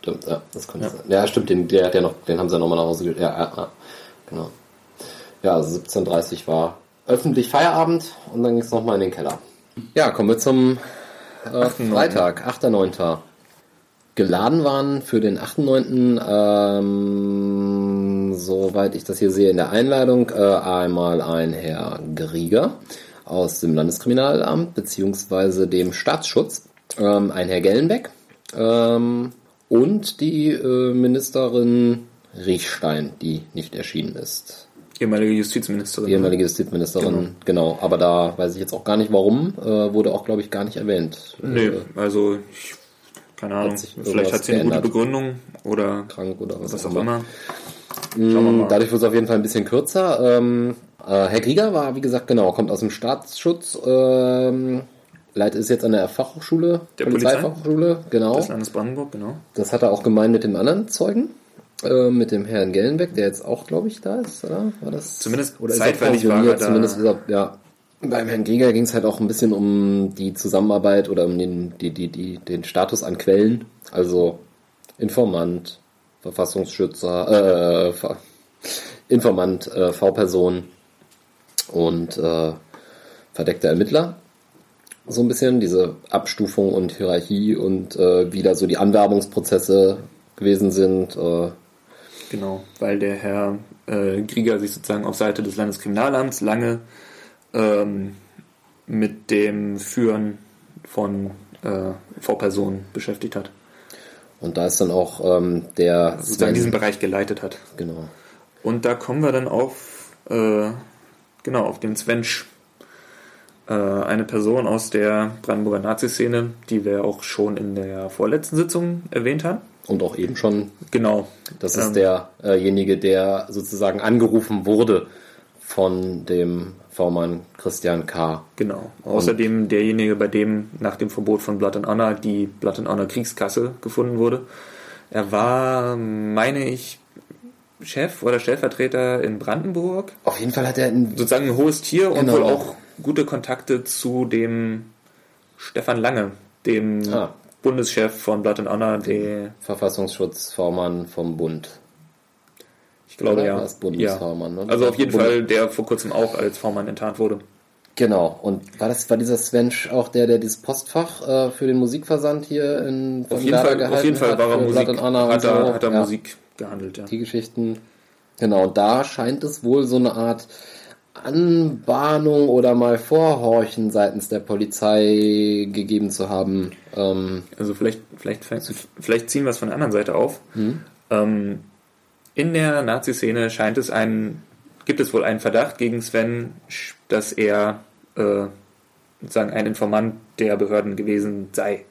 Stimmt, ja, das könnte sein. Ja, stimmt, den, der ja noch, den haben sie ja nochmal nach Hause ge ja, ja, ja, genau. Ja, also 17.30 war öffentlich Feierabend und dann ging es nochmal in den Keller. Ja, kommen wir zum äh, Freitag, 8.9. Geladen waren für den 8.9., ähm, soweit ich das hier sehe in der Einladung, äh, einmal ein Herr Grieger aus dem Landeskriminalamt beziehungsweise dem Staatsschutz, ähm, ein Herr Gellenbeck ähm, und die äh, Ministerin Riechstein, die nicht erschienen ist. Ehemalige Justizministerin. Die ehemalige Justizministerin, genau. Aber da weiß ich jetzt auch gar nicht warum, äh, wurde auch, glaube ich, gar nicht erwähnt. Nee, also ich, keine Ahnung, sich vielleicht hat sie eine gute. Begründung oder krank oder was, was auch immer. Wir Mm. Dadurch wird es auf jeden Fall ein bisschen kürzer. Ähm, äh, Herr Krieger war, wie gesagt, genau, kommt aus dem Staatsschutz. Ähm, leitet ist jetzt an der Fachhochschule, Der Polizeifachhochschule, genau. Das Landes Brandenburg, genau. Das hat er auch gemeint mit dem anderen Zeugen, äh, mit dem Herrn Gellenbeck, der jetzt auch, glaube ich, da ist, oder? War das? Zumindest oder ist er zeitweilig war er da. Zumindest ist er, ja. Beim Herrn Krieger ging es halt auch ein bisschen um die Zusammenarbeit oder um den, die, die, die, den Status an Quellen. Also Informant, Verfassungsschützer, äh, Informant, äh, V-Person und äh, verdeckter Ermittler. So ein bisschen diese Abstufung und Hierarchie und äh, wie da so die Anwerbungsprozesse gewesen sind. Äh, Genau, weil der Herr äh, Grieger sich sozusagen auf Seite des Landeskriminalamts lange ähm, mit dem Führen von äh, V-Personen beschäftigt hat. und da ist dann auch ähm, der Sozusagen diesen Bereich geleitet hat. genau. Und da kommen wir dann auf äh, genau, auf den Svensch. Äh, eine Person aus der Brandenburger Nazi-Szene, die wir auch schon in der vorletzten Sitzung erwähnt haben. Und auch eben schon. Genau. Das ist ähm, derjenige, der sozusagen angerufen wurde von dem V-Mann Christian K. Genau. Außerdem derjenige, bei dem nach dem Verbot von Blood and Honor die Blood and Honor Kriegskasse gefunden wurde. Er war, meine ich, Chef oder Stellvertreter in Brandenburg. Auf jeden Fall hat er ein, sozusagen ein hohes Tier genau. und wohl auch gute Kontakte zu dem Stefan Lange, dem ah. Bundeschef von Blood and Honor, der Verfassungsschutzvormann vom Bund. Ich glaube ja. ja. Ne? Also auf jeden Bund. Fall, der vor kurzem auch als Vormann enttarnt wurde. Genau. Und war das war dieser Svensch auch der, der dieses Postfach äh, für den Musikversand hier in auf jeden Fall, auf jeden Fall war er Musik, hat er, hat er ja. Musik gehandelt. Ja. Die Geschichten. Genau. Da scheint es wohl so eine Art Anbahnung oder mal Vorhorchen seitens der Polizei gegeben zu haben. Ähm also vielleicht, vielleicht, vielleicht ziehen wir es von der anderen Seite auf. Hm? Ähm, in der Nazi-Szene scheint es ein, gibt es wohl einen Verdacht gegen Sven, dass er äh, sozusagen ein Informant der Behörden gewesen sei.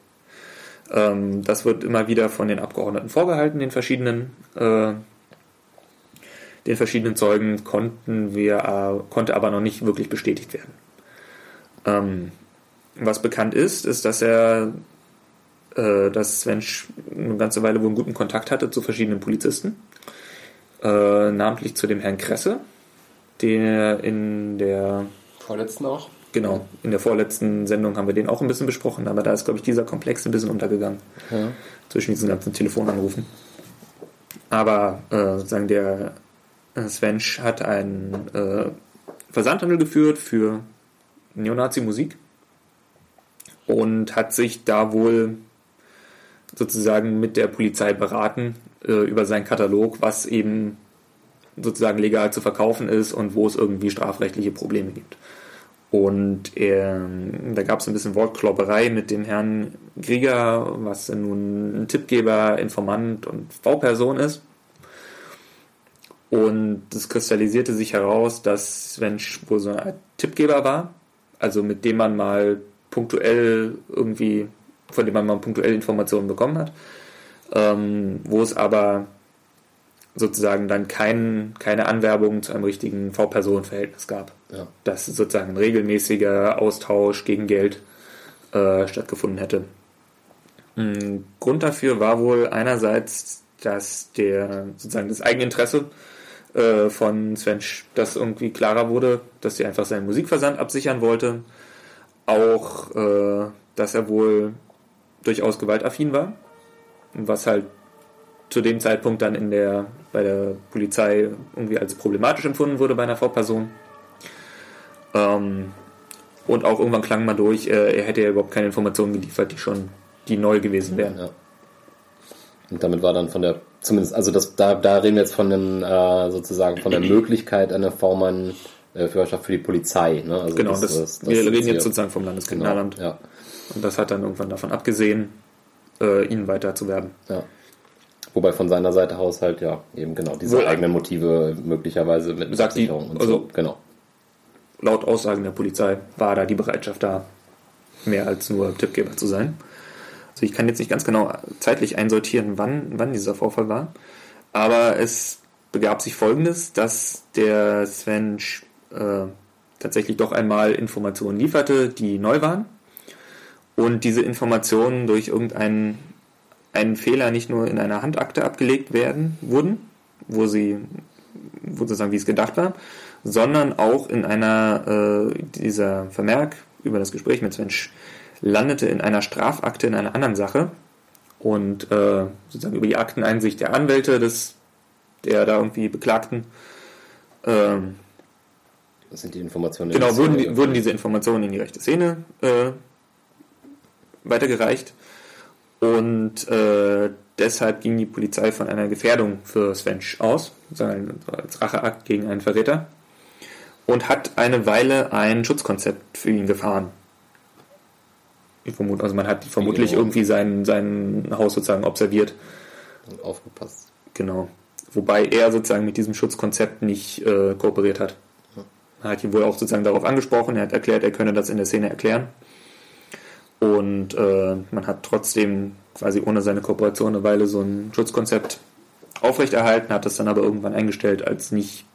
Ähm, das wird immer wieder von den Abgeordneten vorgehalten, den verschiedenen äh, den verschiedenen Zeugen konnten wir, äh, konnte aber noch nicht wirklich bestätigt werden. Ähm, was bekannt ist, ist, dass er, äh, dass Sven eine ganze Weile wohl einen guten Kontakt hatte zu verschiedenen Polizisten, äh, namentlich zu dem Herrn Kresse, der in der vorletzten auch. Genau, in der vorletzten Sendung haben wir den auch ein bisschen besprochen, aber da ist, glaube ich, dieser Komplex ein bisschen untergegangen ja. zwischen diesen ganzen Telefonanrufen. Aber äh, sozusagen der Svensch hat einen äh, Versandhandel geführt für Neonazi-Musik und hat sich da wohl sozusagen mit der Polizei beraten äh, über seinen Katalog, was eben sozusagen legal zu verkaufen ist und wo es irgendwie strafrechtliche Probleme gibt. Und er, da gab es ein bisschen Wortklopperei mit dem Herrn Grieger, was nun ein Tippgeber, Informant und V-Person ist. Und es kristallisierte sich heraus, dass Sven wohl so ein Tippgeber war, also mit dem man mal punktuell irgendwie, von dem man mal punktuell Informationen bekommen hat, ähm, wo es aber sozusagen dann kein, keine Anwerbung zu einem richtigen V-Personen-Verhältnis gab. Ja. Dass sozusagen ein regelmäßiger Austausch gegen Geld äh, stattgefunden hätte. Ein Grund dafür war wohl einerseits, dass der sozusagen das Eigeninteresse äh, von Sven, dass irgendwie klarer wurde, dass er einfach seinen Musikversand absichern wollte. Auch, äh, dass er wohl durchaus gewaltaffin war, was halt zu dem Zeitpunkt dann in der, bei der Polizei irgendwie als problematisch empfunden wurde bei einer V-Person. Ähm, und auch irgendwann klang mal durch, äh, er hätte ja überhaupt keine Informationen geliefert, die schon die neu gewesen wären. Ja. Und damit war dann von der, zumindest, also das, da, da reden wir jetzt von dem, äh, sozusagen von der [CLEARS THROAT] Möglichkeit einer V-Mann äh, Führerschaft für die Polizei. Ne? Also genau, das, das, das wir reden jetzt sozusagen vom Landeskriminalamt. Genau, ja. Und das hat dann irgendwann davon abgesehen, äh, ihnen weiter zu werden. Ja. Wobei von seiner Seite aus halt ja eben genau diese Wohl, eigenen Motive möglicherweise mit sagt die, und also so. Genau. Laut Aussagen der Polizei war da die Bereitschaft da, mehr als nur Tippgeber zu sein. Also ich kann jetzt nicht ganz genau zeitlich einsortieren, wann, wann dieser Vorfall war. Aber es begab sich folgendes, dass der Sven äh, tatsächlich doch einmal Informationen lieferte, die neu waren. Und diese Informationen durch irgendeinen einen Fehler nicht nur in einer Handakte abgelegt werden, wurden, wo sie, sozusagen wie es gedacht war, sondern auch in einer, äh, dieser Vermerk über das Gespräch mit Sven landete in einer Strafakte in einer anderen Sache und äh, sozusagen über die Akteneinsicht der Anwälte des, der da irgendwie Beklagten. Ähm, das sind die Informationen. Genau, wurden, die, wurden diese Informationen in die rechte Szene äh, weitergereicht und äh, deshalb ging die Polizei von einer Gefährdung für Svensch aus, als Racheakt gegen einen Verräter und hat eine Weile ein Schutzkonzept für ihn gefahren. Ich vermute, also man hat vermutlich genau. irgendwie sein, sein Haus sozusagen observiert. Und aufgepasst. Genau. Wobei er sozusagen mit diesem Schutzkonzept nicht äh, kooperiert hat. Man hat ihn wohl auch sozusagen darauf angesprochen, er hat erklärt, er könne das in der Szene erklären. Und äh, man hat trotzdem quasi ohne seine Kooperation eine Weile so ein Schutzkonzept aufrechterhalten, hat das dann aber irgendwann eingestellt, als nicht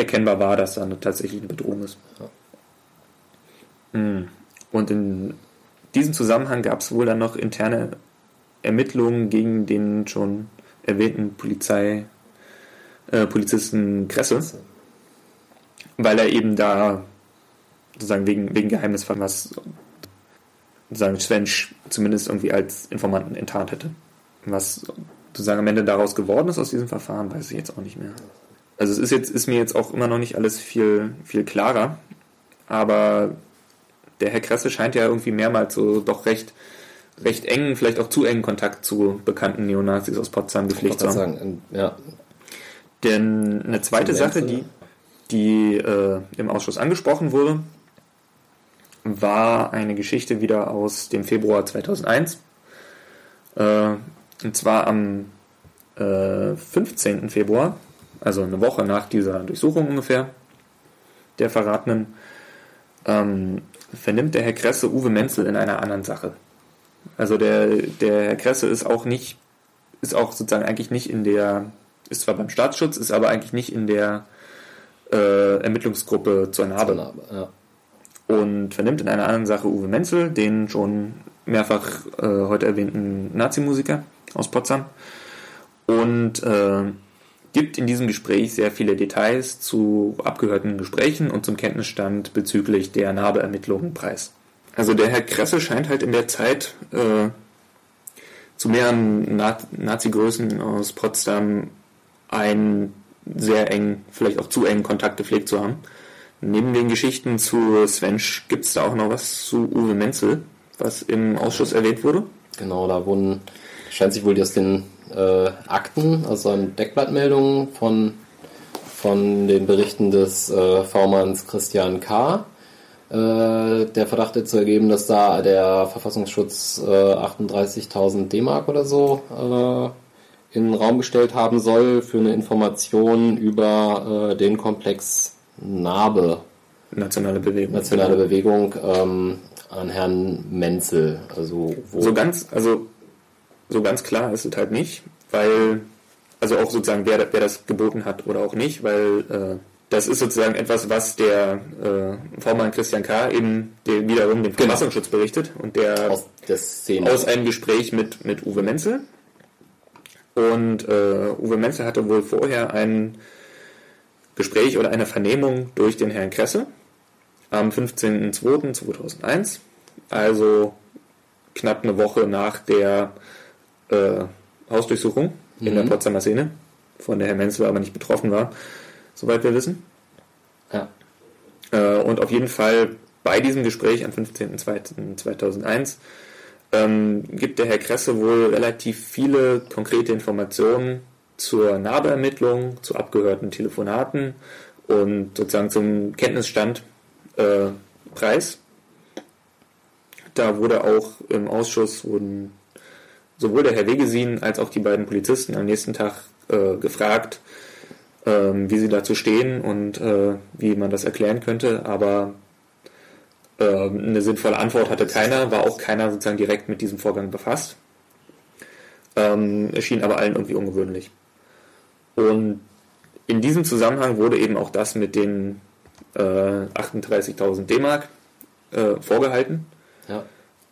erkennbar war, dass da eine, tatsächlich eine Bedrohung ist. Hm. Und in diesem Zusammenhang gab es wohl dann noch interne Ermittlungen gegen den schon erwähnten Polizei, äh, Polizisten Kresse, weil er eben da sozusagen wegen, wegen Geheimnisfall was sozusagen Svensch zumindest irgendwie als Informanten enttarnt hätte. Was sozusagen am Ende daraus geworden ist aus diesem Verfahren, weiß ich jetzt auch nicht mehr. Also es ist jetzt, ist mir jetzt auch immer noch nicht alles viel, viel klarer, aber der Herr Kresse scheint ja irgendwie mehrmals so doch recht, recht engen, vielleicht auch zu engen Kontakt zu bekannten Neonazis aus Potsdam gepflegt zu haben. Sagen, ja. Denn eine zweite Sache, die, die äh, im Ausschuss angesprochen wurde, war eine Geschichte wieder aus dem Februar 2001. Äh, und zwar am äh, 15. Februar, also eine Woche nach dieser Durchsuchung ungefähr, der Verratenen, ähm, vernimmt der Herr Kresse Uwe Menzel in einer anderen Sache. Also der, der Herr Kresse ist auch nicht, ist auch sozusagen eigentlich nicht in der, ist zwar beim Staatsschutz, ist aber eigentlich nicht in der äh, Ermittlungsgruppe zur Narbe. Zur Narbe ja. Und vernimmt in einer anderen Sache Uwe Menzel, den schon mehrfach äh, heute erwähnten Nazi-Musiker aus Potsdam. Und äh, gibt in diesem Gespräch sehr viele Details zu abgehörten Gesprächen und zum Kenntnisstand bezüglich der Narbeermittlungen preis. Also der Herr Kresse scheint halt in der Zeit äh, zu mehreren Na Nazi-Größen aus Potsdam einen sehr eng, vielleicht auch zu engen Kontakt gepflegt zu haben. Neben den Geschichten zu Svensch gibt es da auch noch was zu Uwe Menzel, was im Ausschuss erwähnt wurde. Genau, da wurden, scheint sich wohl aus den äh, Akten, also an Deckblattmeldungen von, von den Berichten des äh, V-Manns Christian K. Äh, der Verdacht zu ergeben, dass da der Verfassungsschutz äh, 38.000 D-Mark oder so äh, in den Raum gestellt haben soll für eine Information über äh, den Komplex Narbe. Nationale Bewegung. Nationale Bewegung ähm, an Herrn Menzel. Also so ganz, also so ganz klar ist es halt nicht, weil, also auch sozusagen, wer, wer das geboten hat oder auch nicht, weil äh, das ist sozusagen etwas, was der äh, Vormann Christian K. eben den, wiederum dem genau. Verfassungsschutz berichtet und der aus, aus einem Gespräch mit, mit Uwe Menzel. Und äh, Uwe Menzel hatte wohl vorher ein Gespräch oder eine Vernehmung durch den Herrn Kresse am 15.02.2001, also knapp eine Woche nach der äh, Hausdurchsuchung mhm. in der mhm. Potsdamer Szene, von der Herr Menzel aber nicht betroffen war, soweit wir wissen. Ja. Äh, und auf jeden Fall bei diesem Gespräch am 15.02.2001 ähm, gibt der Herr Kresse wohl relativ viele konkrete Informationen zur Narbeermittlung, zu abgehörten Telefonaten und sozusagen zum Kenntnisstand äh, preis. Da wurde auch im Ausschuss wurden sowohl der Herr Wegesin als auch die beiden Polizisten am nächsten Tag äh, gefragt, ähm, wie sie dazu stehen und äh, wie man das erklären könnte, aber äh, eine sinnvolle Antwort hatte keiner, war auch keiner sozusagen direkt mit diesem Vorgang befasst. Ähm, erschien aber allen irgendwie ungewöhnlich. Und in diesem Zusammenhang wurde eben auch das mit den äh, 38.000 D-Mark äh, vorgehalten. Ja.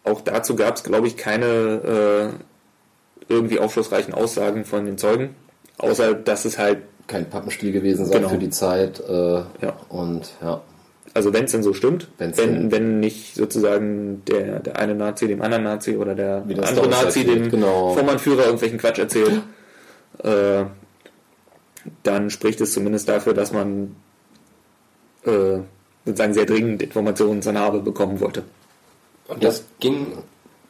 Auch dazu gab es, glaube ich, keine äh, irgendwie aufschlussreichen Aussagen von den Zeugen, außer dass es halt kein Pappenstiel gewesen sein genau. für die Zeit. Äh, ja. Und ja. Also wenn es denn so stimmt, wenn, wenn nicht sozusagen der, der eine Nazi dem anderen Nazi oder der andere Nazi dem genau. Vormannführer irgendwelchen Quatsch erzählt, äh, dann spricht es zumindest dafür, dass man äh, sozusagen sehr dringend Informationen zur Narbe bekommen wollte. Und das ging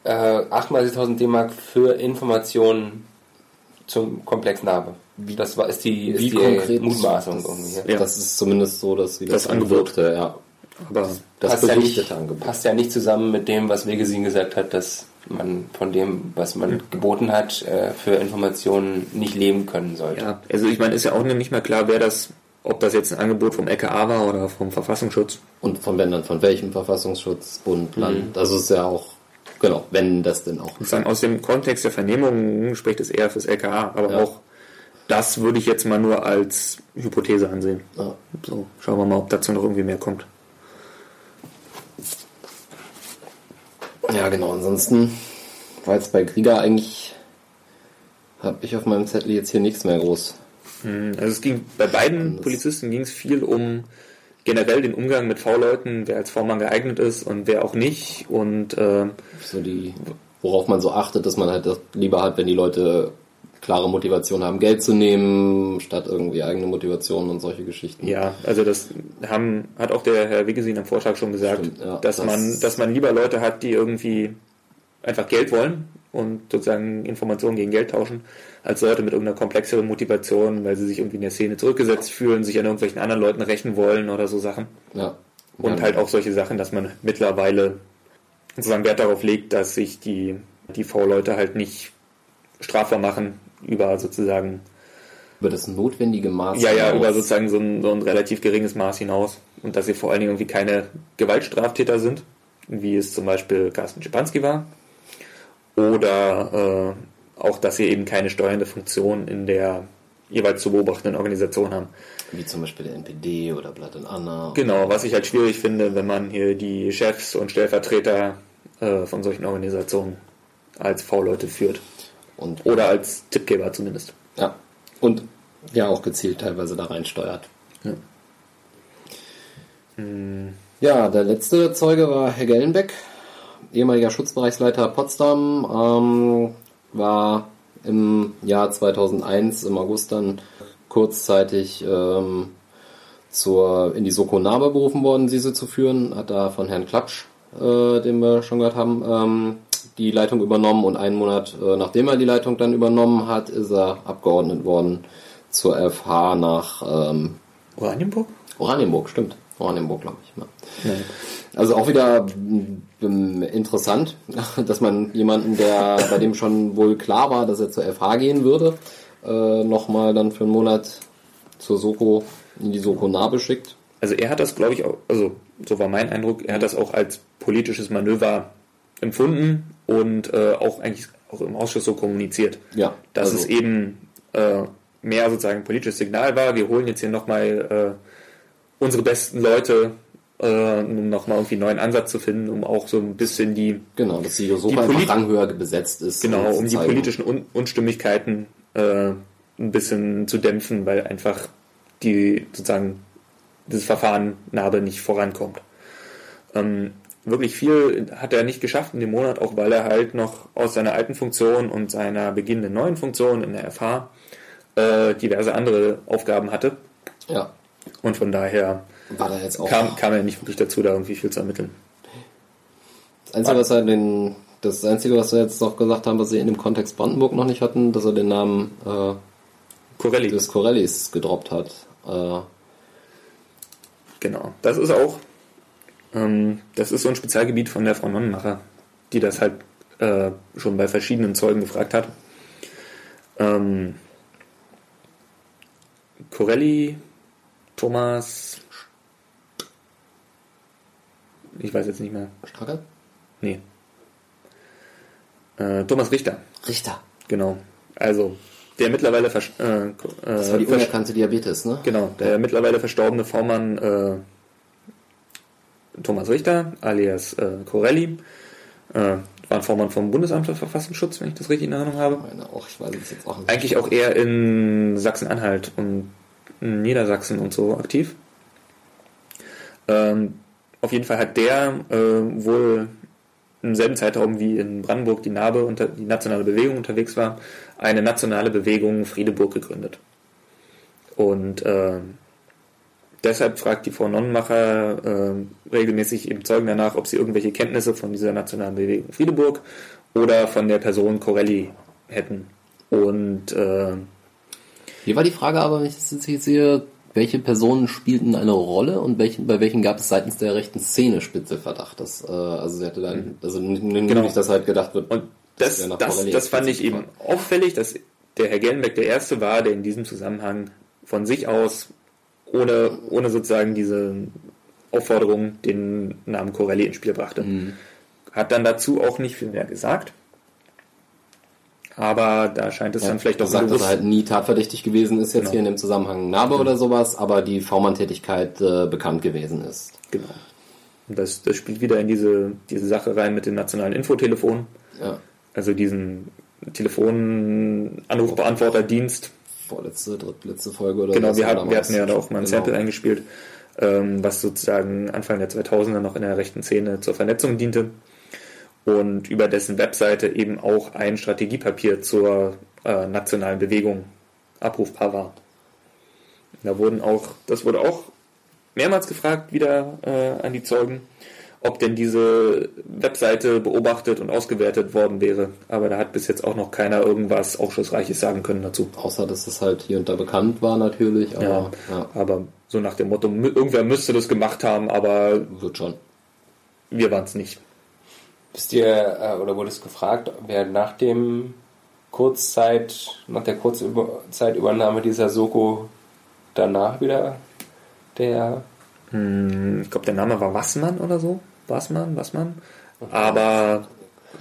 äh, 38.000 D-Mark für Informationen zum Komplex Narbe. Wie, das war, ist die, ist wie die konkret Mutmaßung irgendwie. Ja. Das ist zumindest so, dass sie das, das angewirkte, ja. Aber das passt berichtete ja nicht, Passt ja nicht zusammen mit dem, was Wegesin gesagt hat, dass man von dem, was man mhm. geboten hat, äh, für Informationen nicht leben können sollte. Ja, also ich meine, ist ja auch nicht mehr klar, wer das ob das jetzt ein Angebot vom LKA war oder vom Verfassungsschutz. Und von Ländern, von welchem Verfassungsschutz, Bund, Land. Das ist ja auch, genau, wenn das denn auch. Sagen, aus dem Kontext der Vernehmung spricht es eher fürs LKA, aber Ja. auch das würde ich jetzt mal nur als Hypothese ansehen. Ja. So, schauen wir mal, ob dazu noch irgendwie mehr kommt. Ja, genau. Ansonsten war jetzt bei Krieger eigentlich, habe ich auf meinem Zettel jetzt hier nichts mehr groß. Hm, Also es ging bei beiden Polizisten ging es viel um generell den Umgang mit V-Leuten, wer als V-Mann geeignet ist und wer auch nicht. Und äh, So die, worauf man so achtet, dass man halt das lieber hat, wenn die Leute klare Motivation haben, Geld zu nehmen, statt irgendwie eigene Motivation und solche Geschichten. ja, also das haben, hat auch der Herr Wiggesin am Vorschlag schon gesagt, Stimmt, ja. dass Das- man, dass man lieber Leute hat, die irgendwie einfach Geld wollen und sozusagen Informationen gegen Geld tauschen, als Leute mit irgendeiner komplexeren Motivation, weil sie sich irgendwie in der Szene zurückgesetzt fühlen, sich an irgendwelchen anderen Leuten rächen wollen oder so Sachen. Ja. Und ja, halt auch solche Sachen, dass man mittlerweile sozusagen Wert darauf legt, dass sich die, die V-Leute halt nicht strafbar machen über sozusagen, über das notwendige Maß. ja, ja, hinaus. über sozusagen so ein, so ein relativ geringes Maß hinaus. Und dass sie vor allen Dingen irgendwie keine Gewaltstraftäter sind, wie es zum Beispiel Carsten Schipanski war. Oder äh, auch, dass sie eben keine steuernde Funktion in der jeweils zu beobachtenden Organisation haben. Wie zum Beispiel der NPD oder Blatt und Anna. Genau, was ich halt schwierig finde, wenn man hier die Chefs und Stellvertreter äh, von solchen Organisationen als V-Leute führt. Und, Oder als Tippgeber zumindest. ja. Und ja auch gezielt teilweise da reinsteuert. Ja. Ja, der letzte Zeuge war Herr Gellenbeck, ehemaliger Schutzbereichsleiter Potsdam, ähm, war im Jahr 2001 im August dann kurzzeitig ähm, zur, in die Soko Nabe berufen worden, diese zu führen, hat da von Herrn Klatsch, äh, den wir schon gehört haben, ähm, die Leitung übernommen und einen Monat äh, nachdem er die Leitung dann übernommen hat, ist er abgeordnet worden zur FH nach ähm, Oranienburg? Oranienburg, stimmt. Oranienburg, glaube ich. Ja. Also auch wieder ähm, interessant, [LAUGHS] dass man jemanden, der bei dem schon wohl klar war, dass er zur FH gehen würde, äh, nochmal dann für einen Monat zur Soko, in die Soko Nabe schickt. Also er hat das, glaube ich, auch, also so war mein Eindruck, er hat das auch als politisches Manöver empfunden und äh, auch eigentlich auch im Ausschuss so kommuniziert. Ja, dass also- es eben äh, mehr sozusagen ein politisches Signal war. Wir holen jetzt hier nochmal äh, unsere besten Leute, äh, um nochmal irgendwie einen neuen Ansatz zu finden, um auch so ein bisschen die, Genau, dass die Soko Die einfach ranghöher besetzt ist. genau, um die zeigen. politischen Un Unstimmigkeiten äh, ein bisschen zu dämpfen, weil einfach die sozusagen das Verfahren Narbe nicht vorankommt. Ähm, wirklich viel hat er nicht geschafft in dem Monat, auch weil er halt noch aus seiner alten Funktion und seiner beginnenden neuen Funktion in der FH äh, diverse andere Aufgaben hatte. Ja, Und von daher war da jetzt auch. kam, kam er nicht wirklich dazu, da irgendwie viel zu ermitteln. Das Einzige, was er den, das Einzige, was wir jetzt noch gesagt haben, was sie in dem Kontext Brandenburg noch nicht hatten, dass er den Namen äh, Corelli. des Corellis gedroppt hat. Äh, Genau. Das ist auch, ähm, das ist so ein Spezialgebiet von der Frau Nonnenmacher, die das halt äh, schon bei verschiedenen Zeugen gefragt hat. Ähm, Corelli, Thomas, ich weiß jetzt nicht mehr. Stracke? Nee. Äh, Thomas Richter, Richter. genau. Also, der mittlerweile vers äh, Das war die äh, unerkannte Diabetes, ne? Genau, der mittlerweile verstorbene Vormann äh, Thomas Richter, alias äh, Corelli, äh, war ein Vormann vom Bundesamt für Verfassungsschutz, wenn ich das richtig in Erinnerung habe. Meine auch, ich weiß es jetzt auch nicht. Eigentlich auch eher in Sachsen-Anhalt und in Niedersachsen und so aktiv. Ähm, auf jeden Fall hat der äh, wohl im selben Zeitraum wie in Brandenburg die Narbe unter die nationale Bewegung unterwegs war, eine nationale Bewegung Friedeburg gegründet. Und äh, deshalb fragt die Frau Nonnenmacher äh, regelmäßig eben Zeugen danach, ob sie irgendwelche Kenntnisse von dieser nationalen Bewegung Friedeburg oder von der Person Corelli hätten. Und äh, Hier war die Frage aber, wenn ich das jetzt hier welche Personen spielten eine Rolle und welchen, bei welchen gab es seitens der rechten Szene Spitzelverdacht? Das, äh, also sie hatte dann, also n- n- Genau. nicht, dass halt gedacht wird, Und das, das, Corelli das fand ich eben auffällig, dass der Herr Gellenbeck der Erste war, der in diesem Zusammenhang von sich aus ohne, ohne sozusagen diese Aufforderung den Namen Corelli ins Spiel brachte. Mhm. Hat dann dazu auch nicht viel mehr gesagt. Aber da scheint es Ja, dann vielleicht auch sagt, dass bewusst- er halt nie tatverdächtig gewesen ist, jetzt Genau. hier in dem Zusammenhang Narbe oder sowas, aber die V-Mann-Tätigkeit äh, bekannt gewesen ist. Genau. Und das, das spielt wieder in diese, diese Sache rein mit dem nationalen Infotelefon, Ja. also diesen Telefonanrufbeantworterdienst. Vorletzte, drittletzte Folge oder Genau, wir, hatten, wir hatten ja da auch mal ein Genau. Sample eingespielt, ähm, was sozusagen Anfang der 2000er noch in der rechten Szene zur Vernetzung diente und über dessen Webseite eben auch ein Strategiepapier zur äh, nationalen Bewegung abrufbar war. Da wurden auch, das wurde auch mehrmals gefragt wieder äh, an die Zeugen, ob denn diese Webseite beobachtet und ausgewertet worden wäre. Aber da hat bis jetzt auch noch keiner irgendwas Aufschlussreiches sagen können dazu. Außer, dass es halt hier und da bekannt war natürlich, aber Ja, ja, aber so nach dem Motto, irgendwer müsste das gemacht haben, aber wird schon. wir waren es nicht. Wisst ihr, äh, oder wurde es gefragt, wer nach dem Kurzzeit, nach der Kurzzeitübernahme dieser Soko danach wieder der Hm, Ich glaube, der Name war Wassmann oder so. Wassmann, Wassmann. Aber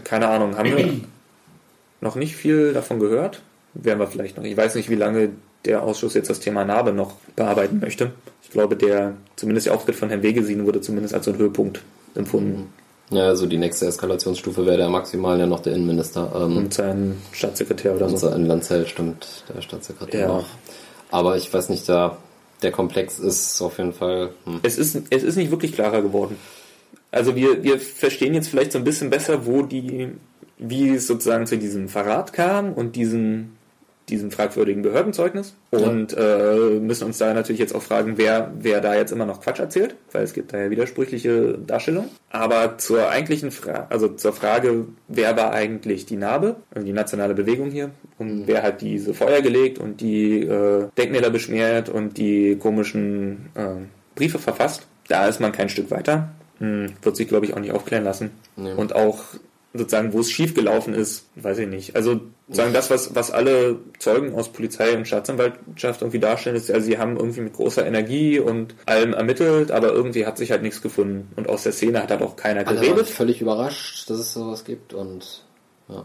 keine Ahnung, haben wir [CLEARS THROAT] noch nicht viel davon gehört. Werden wir vielleicht noch. Ich weiß nicht, wie lange der Ausschuss jetzt das Thema Narbe noch bearbeiten möchte. Ich glaube, der, zumindest der Auftritt von Herrn Wegesien wurde zumindest als so ein Höhepunkt empfunden. Ja, also die nächste Eskalationsstufe wäre der maximal ja noch der Innenminister. Ähm, Und sein Staatssekretär oder so. unser Inlandsheld stimmt, der Staatssekretär Ja. noch. Aber ich weiß nicht, da der Komplex ist auf jeden Fall. Hm. Es ist, es ist nicht wirklich klarer geworden. Also wir, wir verstehen jetzt vielleicht so ein bisschen besser, wo die, wie es sozusagen zu diesem Verrat kam und diesem, diesem fragwürdigen Behördenzeugnis. Und äh, müssen uns da natürlich jetzt auch fragen, wer, wer da jetzt immer noch Quatsch erzählt, weil es gibt da ja widersprüchliche Darstellungen. Aber zur eigentlichen Frage, also zur Frage, wer war eigentlich die Narbe, also die nationale Bewegung hier, und wer hat diese Feuer gelegt und die äh, Denkmäler beschmiert und die komischen äh, Briefe verfasst, da ist man kein Stück weiter. Hm, wird sich, glaube ich, auch nicht aufklären lassen. Nee. Und auch sozusagen, wo es schief gelaufen ist, weiß ich nicht. Also sozusagen das, was, was alle Zeugen aus Polizei und Staatsanwaltschaft irgendwie darstellen, ist, ja, sie haben irgendwie mit großer Energie und allem ermittelt, aber irgendwie hat sich halt nichts gefunden. Und aus der Szene hat halt auch keiner Alle waren geredet. völlig überrascht, dass es sowas gibt und ja.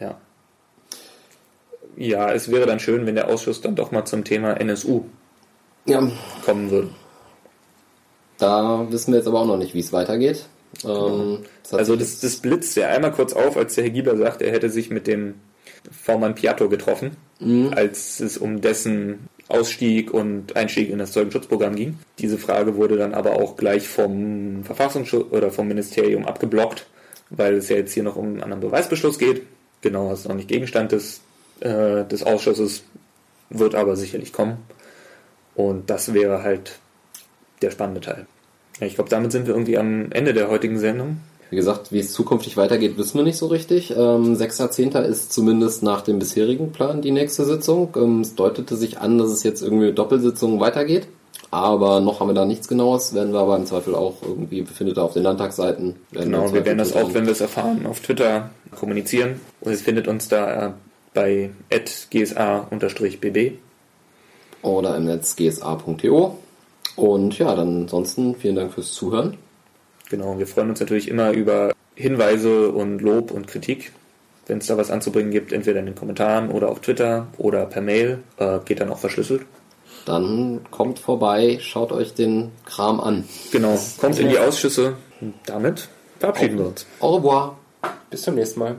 Ja. Ja, es wäre dann schön, wenn der Ausschuss dann doch mal zum Thema NSU Ja, kommen würde. da wissen wir jetzt aber auch noch nicht, wie es weitergeht. Ähm, das hat Also das, das blitzt ja einmal kurz auf, als der Herr Giebler sagt, er hätte sich mit dem Vormann Piatto getroffen, als es um dessen Ausstieg und Einstieg in das Zeugenschutzprogramm ging. Diese Frage wurde dann aber auch gleich vom Verfassungsschutz oder vom Ministerium abgeblockt, weil es ja jetzt hier noch um einen anderen Beweisbeschluss geht. Genau, das ist noch nicht Gegenstand des, äh, des Ausschusses, wird aber sicherlich kommen. Und das wäre halt der spannende Teil. Ja, ich glaube, damit sind wir irgendwie am Ende der heutigen Sendung. Wie gesagt, wie es zukünftig weitergeht, wissen wir nicht so richtig. Ähm, 6.10. ist zumindest nach dem bisherigen Plan die nächste Sitzung. Ähm, es deutete sich an, dass es jetzt irgendwie mit Doppelsitzungen weitergeht. Aber noch haben wir da nichts Genaues. Werden wir aber im Zweifel auch irgendwie, befindet auf den Landtagsseiten. Genau, wir werden das auch, wenn wir es erfahren, auf Twitter kommunizieren. Und es findet uns da äh, bei gsa-bb. Oder im Netz gsa.to. Und ja, dann ansonsten vielen Dank fürs Zuhören. Genau, wir freuen uns natürlich immer über Hinweise und Lob und Kritik. Wenn es da was anzubringen gibt, entweder in den Kommentaren oder auf Twitter oder per Mail, äh, geht dann auch verschlüsselt. Dann kommt vorbei, schaut euch den Kram an. Genau, kommt in die Ausschüsse. Und damit verabschieden wir uns. Au revoir. bis zum nächsten Mal.